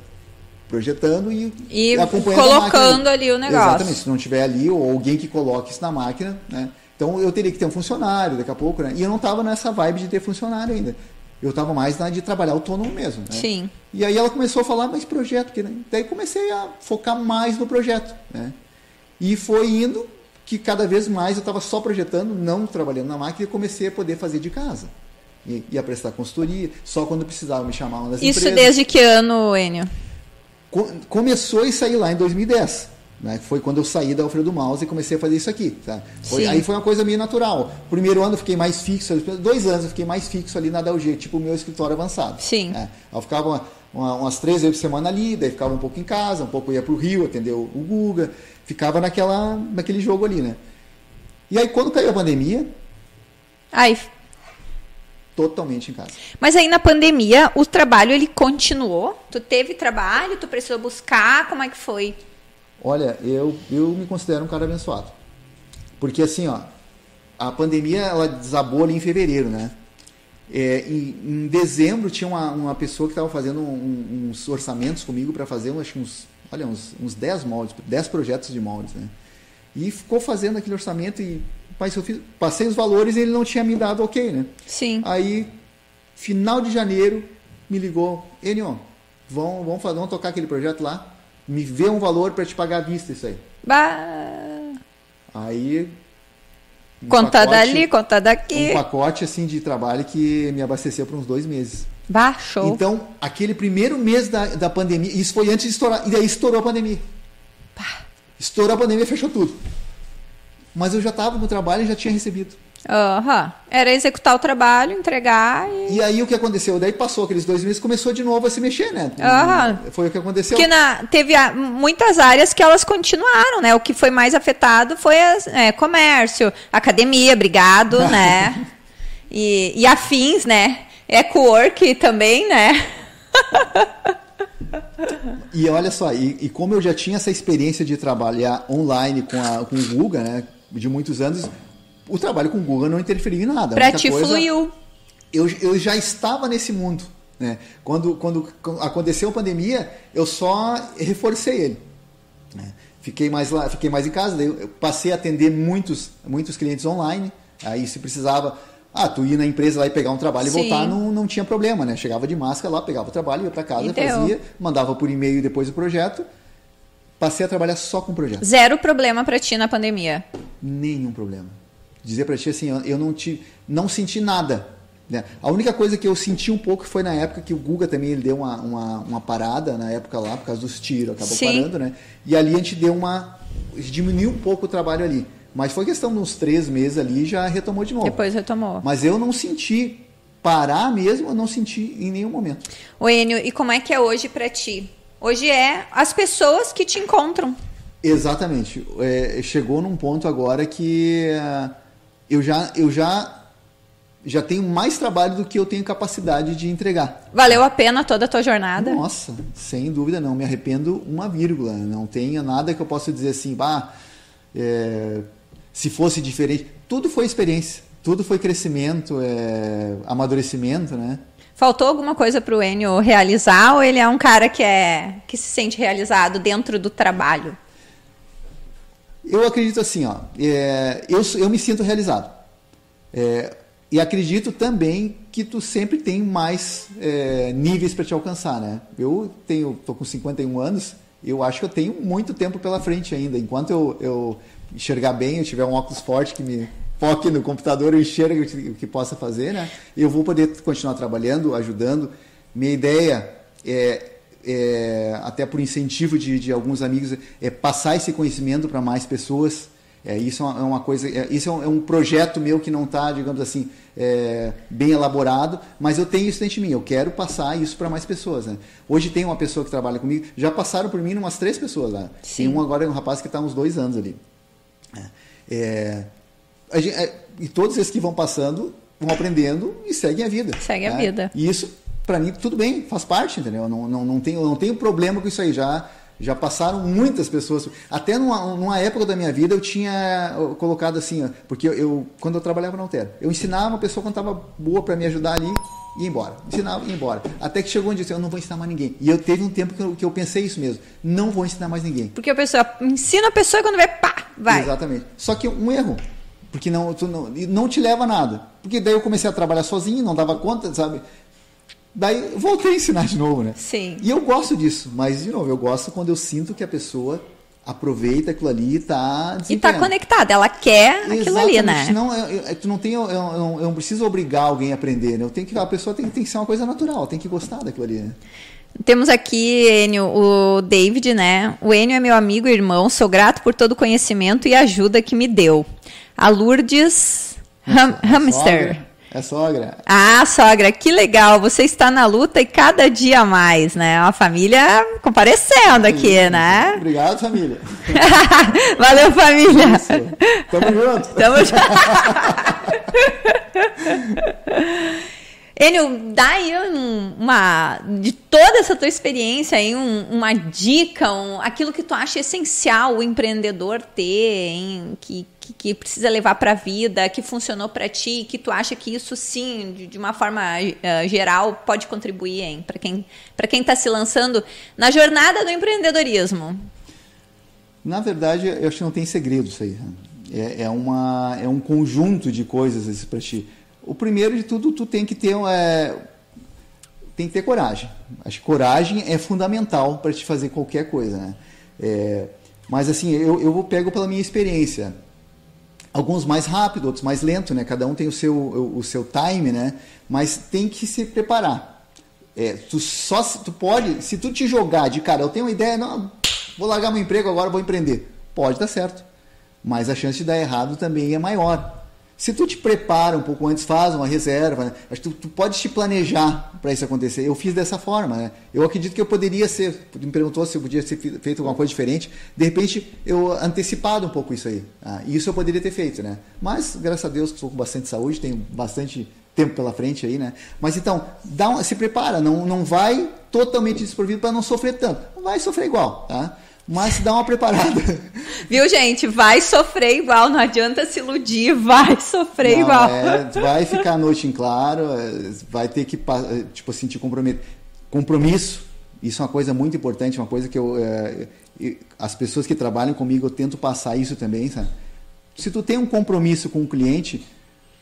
Projetando e, e acompanhando colocando ali o negócio. Exatamente, se não tiver ali ou alguém que coloque isso na máquina, né? Então eu teria que ter um funcionário daqui a pouco, né? E eu não estava nessa vibe de ter funcionário ainda. Eu estava mais na de trabalhar autônomo mesmo. Né? Sim. E aí ela começou a falar, mas projeto, que, né? daí comecei a focar mais no projeto. Né? E foi indo que cada vez mais eu estava só projetando, não trabalhando na máquina, e comecei a poder fazer de casa. E, ia prestar consultoria, só quando precisava me chamar uma das Isso empresas. desde que ano, Enio? Co começou e sair lá em 2010. Né? Foi quando eu saí da Alfredo Mouse e comecei a fazer isso aqui. Tá? Foi, aí foi uma coisa meio natural. Primeiro ano eu fiquei mais fixo, dois anos eu fiquei mais fixo ali na DLG, tipo o meu escritório avançado. Sim. Né? Eu ficava uma, uma, umas três vezes por semana ali, daí ficava um pouco em casa, um pouco ia para o Rio, atender o Guga, ficava naquela, naquele jogo ali, né? E aí quando caiu a pandemia. Aí. Totalmente em casa. Mas aí na pandemia, o trabalho ele continuou? Tu teve trabalho, tu precisou buscar, como é que foi? Olha, eu, eu me considero um cara abençoado. Porque assim, ó, a pandemia ela desabou ali em fevereiro, né? É, em, em, dezembro tinha uma, uma pessoa que estava fazendo um, uns orçamentos comigo para fazer acho, uns, olha, uns, uns 10 moldes, 10 projetos de moldes, né? E ficou fazendo aquele orçamento e mas eu fiz, passei os valores e ele não tinha me dado ok, né? Sim. Aí, final de janeiro, me ligou, Enio, vamos, vamos, fazer, vamos tocar aquele projeto lá? me vê um valor para te pagar à vista isso aí. Bah. Aí. Um conta pacote, dali, conta daqui. Um pacote assim de trabalho que me abasteceu por uns dois meses. Baixou. Então, aquele primeiro mês da, da pandemia, isso foi antes de estourar, e daí estourou a pandemia. Bah. Estourou a pandemia, fechou tudo. Mas eu já estava no trabalho e já tinha recebido. Uhum. Era executar o trabalho, entregar e... e... aí o que aconteceu? Daí passou aqueles dois meses começou de novo a se mexer, né? Uhum. Foi o que aconteceu. Porque na, teve a, muitas áreas que elas continuaram, né? O que foi mais afetado foi as, é, comércio, academia, obrigado, né? E, e afins, né? Eco-work também, né? e olha só, e, e, como eu já tinha essa experiência de trabalhar online com, a, com o Guga, né? De muitos anos, o trabalho com o Google não interferiu em nada. Para ti coisa, fluiu. Eu, eu já estava nesse mundo. Né? Quando, quando aconteceu a pandemia, eu só reforcei ele. Né? Fiquei mais lá, fiquei mais em casa, eu passei a atender muitos, muitos clientes online. Aí se precisava, ah, tu ir na empresa lá e pegar um trabalho Sim. e voltar, não, não tinha problema, né? Chegava de máscara lá, pegava o trabalho, ia para casa, então. fazia, mandava por e-mail depois o projeto. Passei a trabalhar só com projeto. Zero problema para ti na pandemia? Nenhum problema dizer para ti assim, eu não te, não senti nada. Né? A única coisa que eu senti um pouco foi na época que o Guga também ele deu uma, uma, uma parada na época lá por causa dos tiros, acabou Sim. parando, né? E ali a gente deu uma diminuiu um pouco o trabalho ali, mas foi questão de uns três meses ali já retomou de novo. Depois retomou. Mas eu não senti parar mesmo, eu não senti em nenhum momento. O Enio, e como é que é hoje para ti? Hoje é as pessoas que te encontram. Exatamente. É, chegou num ponto agora que uh, eu já, eu já já tenho mais trabalho do que eu tenho capacidade de entregar. Valeu a pena toda a tua jornada? Nossa, sem dúvida não. Me arrependo uma vírgula. Não tenho nada que eu possa dizer assim, bah, é, se fosse diferente. Tudo foi experiência, tudo foi crescimento, é, amadurecimento, né? Faltou alguma coisa para o Enio realizar ou ele é um cara que é que se sente realizado dentro do trabalho? Eu acredito assim, ó, é, eu, eu me sinto realizado. É, e acredito também que tu sempre tem mais é, níveis para te alcançar, né? Eu tenho, tô com 51 anos, eu acho que eu tenho muito tempo pela frente ainda. Enquanto eu, eu enxergar bem, eu tiver um óculos forte que me foque no computador, eu enxergo o que, que possa fazer, né? Eu vou poder continuar trabalhando, ajudando. Minha ideia é é, até por incentivo de, de, alguns amigos, é passar esse conhecimento para mais pessoas. É, isso é uma é coisa, é, isso é um, é um, projeto meu que não está, digamos assim, é, bem elaborado, mas eu tenho isso dentro de mim. Eu quero passar isso para mais pessoas. Né? Hoje tem uma pessoa que trabalha comigo, já passaram por mim umas três pessoas lá. Sim. Tem um agora, um rapaz que está uns dois anos ali. É, gente, e todos esses que vão passando vão aprendendo e seguem a vida. Segue a né? vida. E isso para mim tudo bem, faz parte, entendeu? Não, não, não, tenho, não tenho problema com isso aí. Já, já passaram muitas pessoas. Até numa, numa época da minha vida eu tinha colocado assim, ó, porque eu, eu, quando eu trabalhava na Altera, eu ensinava uma pessoa quando estava boa para me ajudar ali e ir embora. Ensinava e embora. Até que chegou um dia assim, eu não vou ensinar mais ninguém. E eu teve um tempo que eu, que eu pensei isso mesmo. Não vou ensinar mais ninguém. Porque a pessoa ensina a pessoa e quando vê, pá, vai. Exatamente. Só que um erro. Porque não, tu não, não te leva a nada. Porque daí eu comecei a trabalhar sozinho, não dava conta, sabe? Daí voltei a ensinar de novo, né? Sim. E eu gosto disso, mas de novo, eu gosto quando eu sinto que a pessoa aproveita aquilo ali tá e está conectada, ela quer Exatamente. aquilo ali, né? Não, eu, eu, tu não tem, eu, eu, eu, não preciso obrigar alguém a aprender, né? Eu tenho que, a pessoa tem, tem que ser uma coisa natural, tem que gostar daquilo ali. Né? Temos aqui, Enio, o David, né? O Enio é meu amigo e irmão, sou grato por todo o conhecimento e ajuda que me deu. A Lourdes Ham Hamster. É sogra. Ah, sogra, que legal. Você está na luta e cada dia mais, né? Uma família comparecendo aqui, né? Obrigado, família. Valeu, família. Isso. Tamo junto. Tamo junto. Enio, dá aí uma. De toda essa tua experiência aí, um, uma dica, um, aquilo que tu acha essencial o empreendedor ter, hein, que, que, que precisa levar para a vida, que funcionou para ti, que tu acha que isso sim, de, de uma forma uh, geral, pode contribuir, para quem para quem está se lançando na jornada do empreendedorismo? Na verdade, eu acho que não tem segredo isso aí. É, é, uma, é um conjunto de coisas para ti. O primeiro de tudo, tu tem que ter é, tem que ter coragem. Acho que coragem é fundamental para te fazer qualquer coisa, né? É, mas assim, eu, eu pego pela minha experiência. Alguns mais rápido, outros mais lento, né? Cada um tem o seu, o, o seu time, né? Mas tem que se preparar. É, tu só tu pode, se tu te jogar de cara, eu tenho uma ideia, não, vou largar meu emprego agora, vou empreender. Pode dar certo. Mas a chance de dar errado também é maior. Se tu te prepara um pouco antes, faz uma reserva, né? Acho que tu, tu pode te planejar para isso acontecer. Eu fiz dessa forma, né? Eu acredito que eu poderia ser, me perguntou se eu podia ser feito alguma coisa diferente. De repente, eu antecipado um pouco isso aí. Ah, isso eu poderia ter feito, né? Mas, graças a Deus, estou com bastante saúde, tenho bastante tempo pela frente aí, né? Mas então, dá se prepara, não, não vai totalmente desprovido para não sofrer tanto. Vai sofrer igual, tá? Mas dá uma preparada. Viu, gente? Vai sofrer igual, não adianta se iludir, vai sofrer não, igual. É, vai ficar a noite em claro, é, vai ter que, é, tipo te comprometer. Compromisso, isso é uma coisa muito importante, uma coisa que eu, é, as pessoas que trabalham comigo, eu tento passar isso também, sabe? Se tu tem um compromisso com o cliente,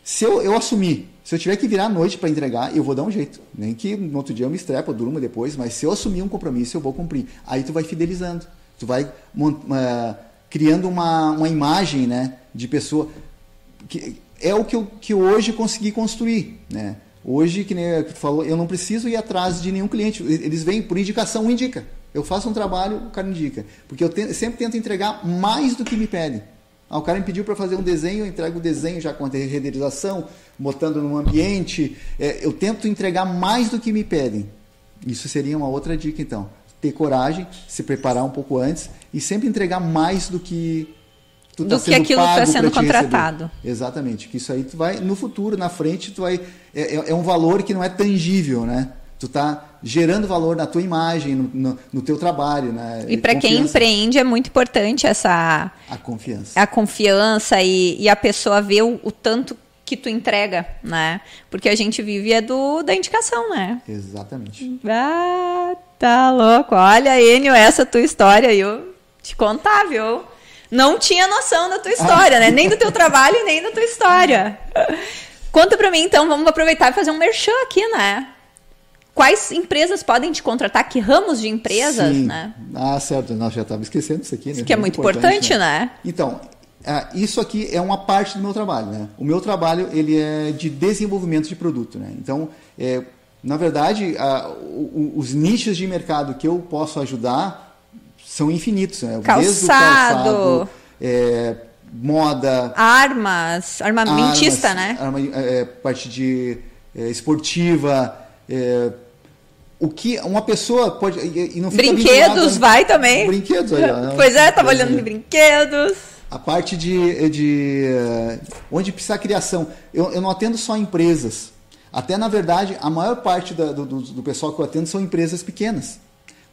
se eu, eu assumir, se eu tiver que virar à noite para entregar, eu vou dar um jeito. Nem que no outro dia eu me estrepo, eu durmo depois, mas se eu assumir um compromisso, eu vou cumprir. Aí tu vai fidelizando. Tu vai uh, criando uma, uma imagem né, de pessoa. que É o que eu que hoje consegui construir. Né? Hoje, que nem tu falou, eu não preciso ir atrás de nenhum cliente. Eles vêm por indicação, um indica. Eu faço um trabalho, o cara indica. Porque eu te, sempre tento entregar mais do que me pedem. Ah, o cara me pediu para fazer um desenho, eu entrego o desenho já com a renderização, botando no ambiente. É, eu tento entregar mais do que me pedem. Isso seria uma outra dica, então ter coragem, se preparar um pouco antes e sempre entregar mais do que tu tá do que aquilo está sendo contratado. Exatamente, que isso aí tu vai no futuro, na frente, tu vai é, é, é um valor que não é tangível, né? Tu está gerando valor na tua imagem, no, no, no teu trabalho, né? E para quem empreende é muito importante essa a confiança, a confiança e, e a pessoa ver o, o tanto que tu entrega, né? Porque a gente vive é do da indicação, né? Exatamente. Ah, tá louco. Olha, Enio, essa tua história, eu te contar, viu? Não tinha noção da tua história, ah, né? Nem do teu trabalho, nem da tua história. Conta pra mim, então, vamos aproveitar e fazer um merchan aqui, né? Quais empresas podem te contratar? Que ramos de empresas, Sim. né? Ah, certo. Nós já estávamos esquecendo isso aqui, né? Isso que é muito, muito importante, importante né? né? Então, ah, isso aqui é uma parte do meu trabalho, né? O meu trabalho ele é de desenvolvimento de produto, né? Então, é, na verdade, o, os nichos de mercado que eu posso ajudar são infinitos, né? Calçado, Desde o calçado, é, moda, armas, armamentista, armas, né? Arma, é, parte de é, esportiva. É, o que uma pessoa pode e não brinquedos vai também brinquedos ó, pois é tava olhando de brinquedos a parte de, de onde precisa a criação. Eu, eu não atendo só empresas. Até, na verdade, a maior parte da, do, do, pessoal que eu atendo são empresas pequenas.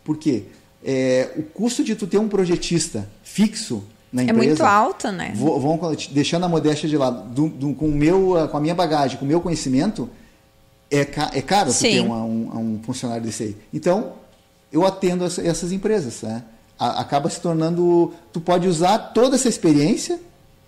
Por quê? É, o custo de tu ter um projetista fixo na empresa... É muito alto, né? Vou, vamos, deixando a modéstia de lado, do, do, com, meu, com a minha bagagem, com o meu conhecimento, é, é caro tu ter um, um, um funcionário desse aí. Então, eu atendo essas empresas, né? acaba se tornando. Tu pode usar toda essa experiência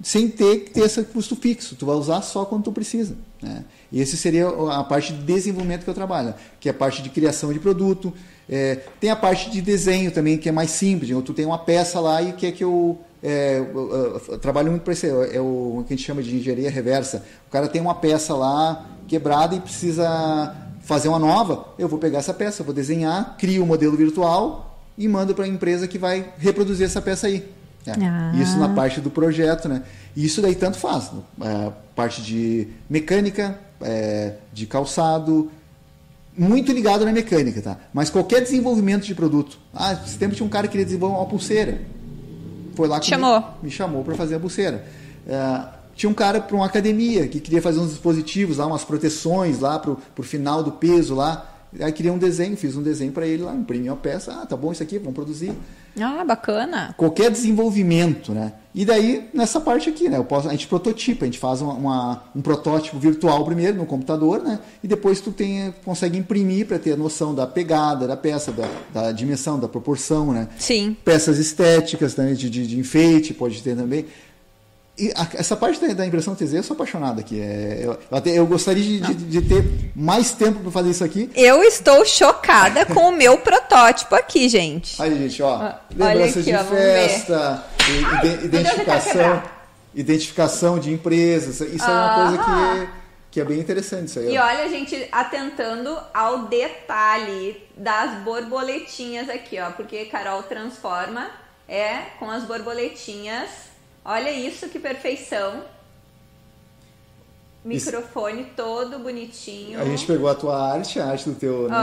sem ter que ter esse custo fixo. Tu vai usar só quando tu precisa. Né? Esse seria a parte de desenvolvimento que eu trabalho, que é a parte de criação de produto. É, tem a parte de desenho também, que é mais simples. Tu tem uma peça lá e quer que eu, é, eu, eu, eu trabalho muito para isso. É o que a gente chama de engenharia reversa. O cara tem uma peça lá quebrada e precisa fazer uma nova. Eu vou pegar essa peça, vou desenhar, crio o um modelo virtual e mando para a empresa que vai reproduzir essa peça aí. É. Ah. Isso na parte do projeto, né? Isso daí tanto faz. É, parte de mecânica, é, de calçado, muito ligado na mecânica, tá? Mas qualquer desenvolvimento de produto. Ah, esse tempo tinha um cara que queria desenvolver uma pulseira. Foi lá que me chamou para fazer a pulseira. É, tinha um cara para uma academia que queria fazer uns dispositivos lá, umas proteções lá para o final do peso lá. Aí queria um desenho, fiz um desenho para ele lá, imprimi uma peça, ah, tá bom isso aqui, vamos produzir. Ah, bacana. Qualquer desenvolvimento, né? E daí, nessa parte aqui, né? Posso, a gente prototipa, a gente faz uma, uma, um protótipo virtual primeiro no computador, né? E depois tu tem, consegue imprimir para ter a noção da pegada da peça, da, da, dimensão, da proporção, né? Sim. Peças estéticas também, de, de, de enfeite, pode ter também. E a, essa parte da, da, impressão 3D eu sou apaixonado aqui. É, eu, eu, até, eu gostaria de, de, de, ter mais tempo para fazer isso aqui. Eu estou chocada com o meu protótipo aqui, gente. Aí, gente, ó. Lembranças de ó, festa, Ai, identificação, identificação de empresas. Isso é uma coisa que, que é bem interessante. Isso aí, e olha, a gente atentando ao detalhe das borboletinhas aqui, ó. Porque Carol transforma é com as borboletinhas Olha isso, que perfeição. Microfone isso. todo bonitinho. A gente pegou a tua arte, a arte do teu, né?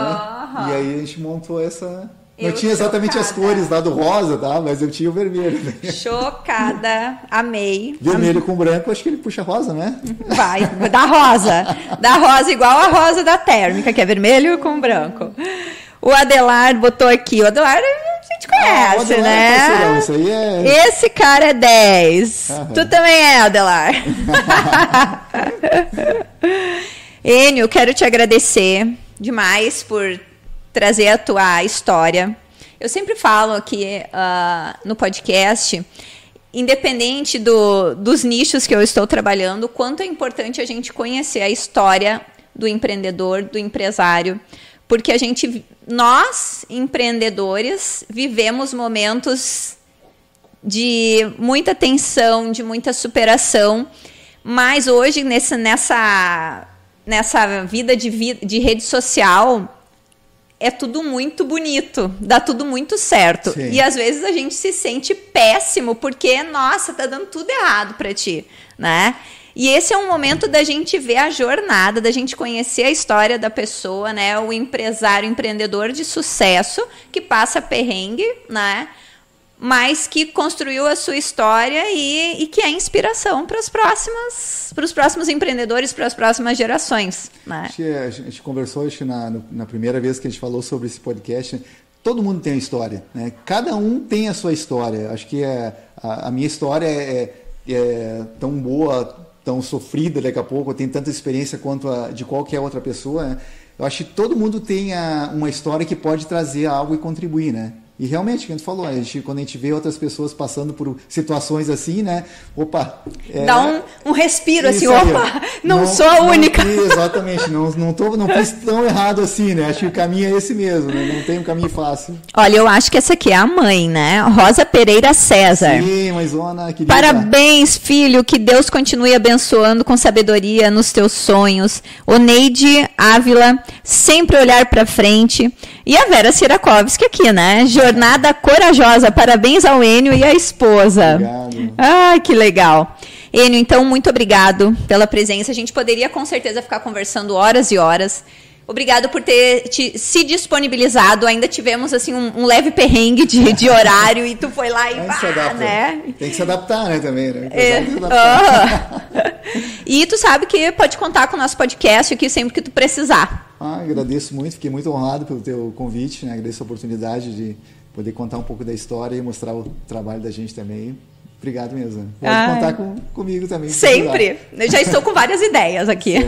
E aí a gente montou essa. Eu não tinha exatamente chocada. as cores lá do rosa, tá? Mas eu tinha o vermelho. Né? Chocada, amei. Vermelho com branco, acho que ele puxa rosa, né? Vai, da rosa. Da rosa igual a rosa da térmica, que é vermelho com branco. O Adelar botou aqui. O Adelar a gente conhece, ah, né? isso aí é... Esse cara é 10. Aham. Tu também é, Adelar. Enio, quero te agradecer demais por trazer a tua história. Eu sempre falo aqui uh, no podcast, independente do, dos nichos que eu estou trabalhando, quanto é importante a gente conhecer a história do empreendedor, do empresário, porque a gente, nós empreendedores, vivemos momentos de muita tensão, de muita superação, mas hoje nessa nessa nessa vida de, de rede social é tudo muito bonito, dá tudo muito certo. Sim. E às vezes a gente se sente péssimo porque nossa, tá dando tudo errado para ti, né? E esse é um momento da gente ver a jornada, da gente conhecer a história da pessoa, né? O empresário, empreendedor de sucesso que passa perrengue, né? Mas que construiu a sua história e, e que é inspiração para os próximos, para os próximos empreendedores, para as próximas gerações. Né? A, gente, conversou acho, na, na primeira vez que a gente falou sobre esse podcast. Todo mundo tem uma história, né? Cada um tem a sua história. Acho que é, a, a minha história é, é tão boa tão sofrida daqui a pouco, tem tanta experiência quanto a de qualquer outra pessoa. Né? Eu acho que todo mundo tem a, uma história que pode trazer algo e contribuir, né? E realmente, o que a gente falou, a gente, quando a gente vê outras pessoas passando por situações assim, né? Opa! É, Dá um, um respiro assim, opa! Não, não, sou a única! Não, exatamente, não, não, tô, não fiz tão errado assim, né? Acho que o caminho é esse mesmo, né? Não tem um caminho fácil. Olha, eu acho que essa aqui é a mãe, né? Rosa Pereira César. Sim, mãezona, querida. Parabéns, filho, que Deus continue abençoando com sabedoria nos teus sonhos. Oneide Ávila, sempre olhar para frente. E a Vera Sirakovski aqui, né? Jornada corajosa. Parabéns ao Enio e à esposa. Obrigado. Ai, que legal. Enio, então, muito obrigado pela presença. A gente poderia com certeza ficar conversando horas e horas. Obrigado por ter te, se disponibilizado. Ainda tivemos assim um, um leve perrengue de, de, horário e tu foi lá e pá, né? Tem que se adaptar, né, também, né? É. Uh. e tu sabe que pode contar com o nosso podcast aqui sempre que tu precisar. Ah, agradeço muito, fiquei muito honrado pelo teu convite, né? Agradeço a oportunidade de poder contar um pouco da história e mostrar o trabalho da gente também. Obrigado mesmo. Pode Ai. contar com, comigo também. Sempre. Eu já estou com várias ideias aqui.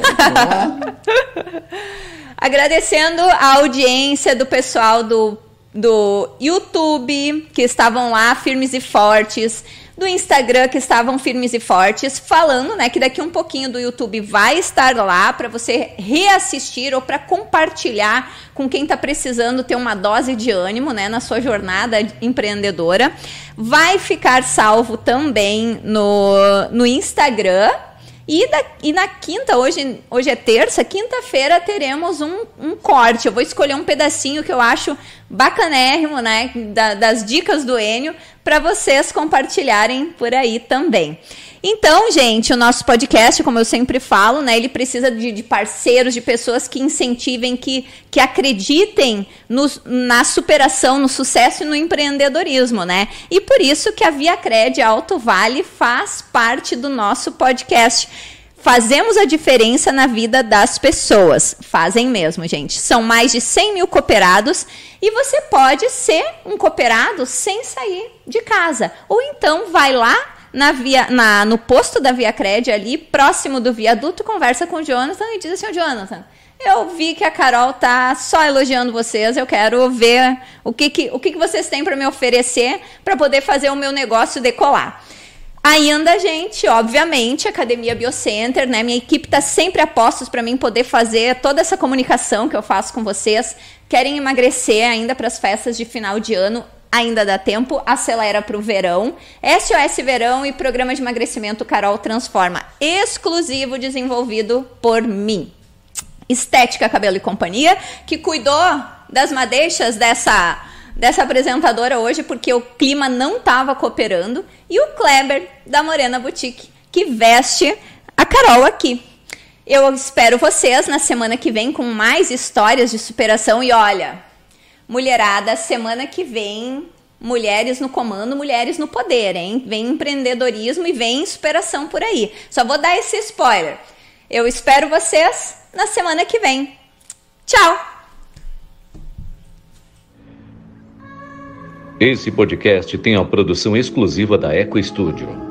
Agradecendo a audiência do pessoal do, do YouTube, que estavam lá firmes e fortes do Instagram que estavam firmes e fortes, falando, né, que daqui um pouquinho do YouTube vai estar lá para você reassistir ou para compartilhar com quem está precisando ter uma dose de ânimo, né, na sua jornada empreendedora. Vai ficar salvo também no, no Instagram e, da, e na quinta, hoje, hoje é terça, quinta-feira teremos um, um corte. Eu vou escolher um pedacinho que eu acho bacanérrimo, né? Da, das dicas do Enio, para vocês compartilharem por aí também. Então, gente, o nosso podcast, como eu sempre falo, né, ele precisa de, de parceiros, de pessoas que incentivem, que, que acreditem no, na superação, no sucesso e no empreendedorismo, né? E por isso que a Via Cred Alto Vale faz parte do nosso podcast. Fazemos a diferença na vida das pessoas. Fazem mesmo, gente. São mais de 100 mil cooperados e você pode ser um cooperado sem sair de casa. Ou então vai lá na via, na, no posto da Via Cred ali, próximo do viaduto, conversa com o Jonathan e diz assim, Jonathan, eu vi que a Carol tá só elogiando vocês, eu quero ver o que, que, o que, que vocês têm para me oferecer para poder fazer o meu negócio decolar. Ainda, gente, obviamente, Academia Biocenter, né? Minha equipe está sempre a postos para mim poder fazer toda essa comunicação que eu faço com vocês. Querem emagrecer ainda para as festas de final de ano? Ainda dá tempo, acelera para o verão. SOS Verão e Programa de Emagrecimento Carol Transforma, exclusivo desenvolvido por mim. Estética Cabelo e Companhia, que cuidou das madeixas dessa, dessa apresentadora hoje, porque o clima não estava cooperando. E o Kleber, da Morena Boutique, que veste a Carol aqui. Eu espero vocês na semana que vem com mais histórias de superação. E olha, Mulherada, semana que vem, mulheres no comando, mulheres no poder, hein? Vem empreendedorismo e vem superação por aí. Só vou dar esse spoiler. Eu espero vocês na semana que vem. Tchau! Esse podcast tem a produção exclusiva da Eco Studio.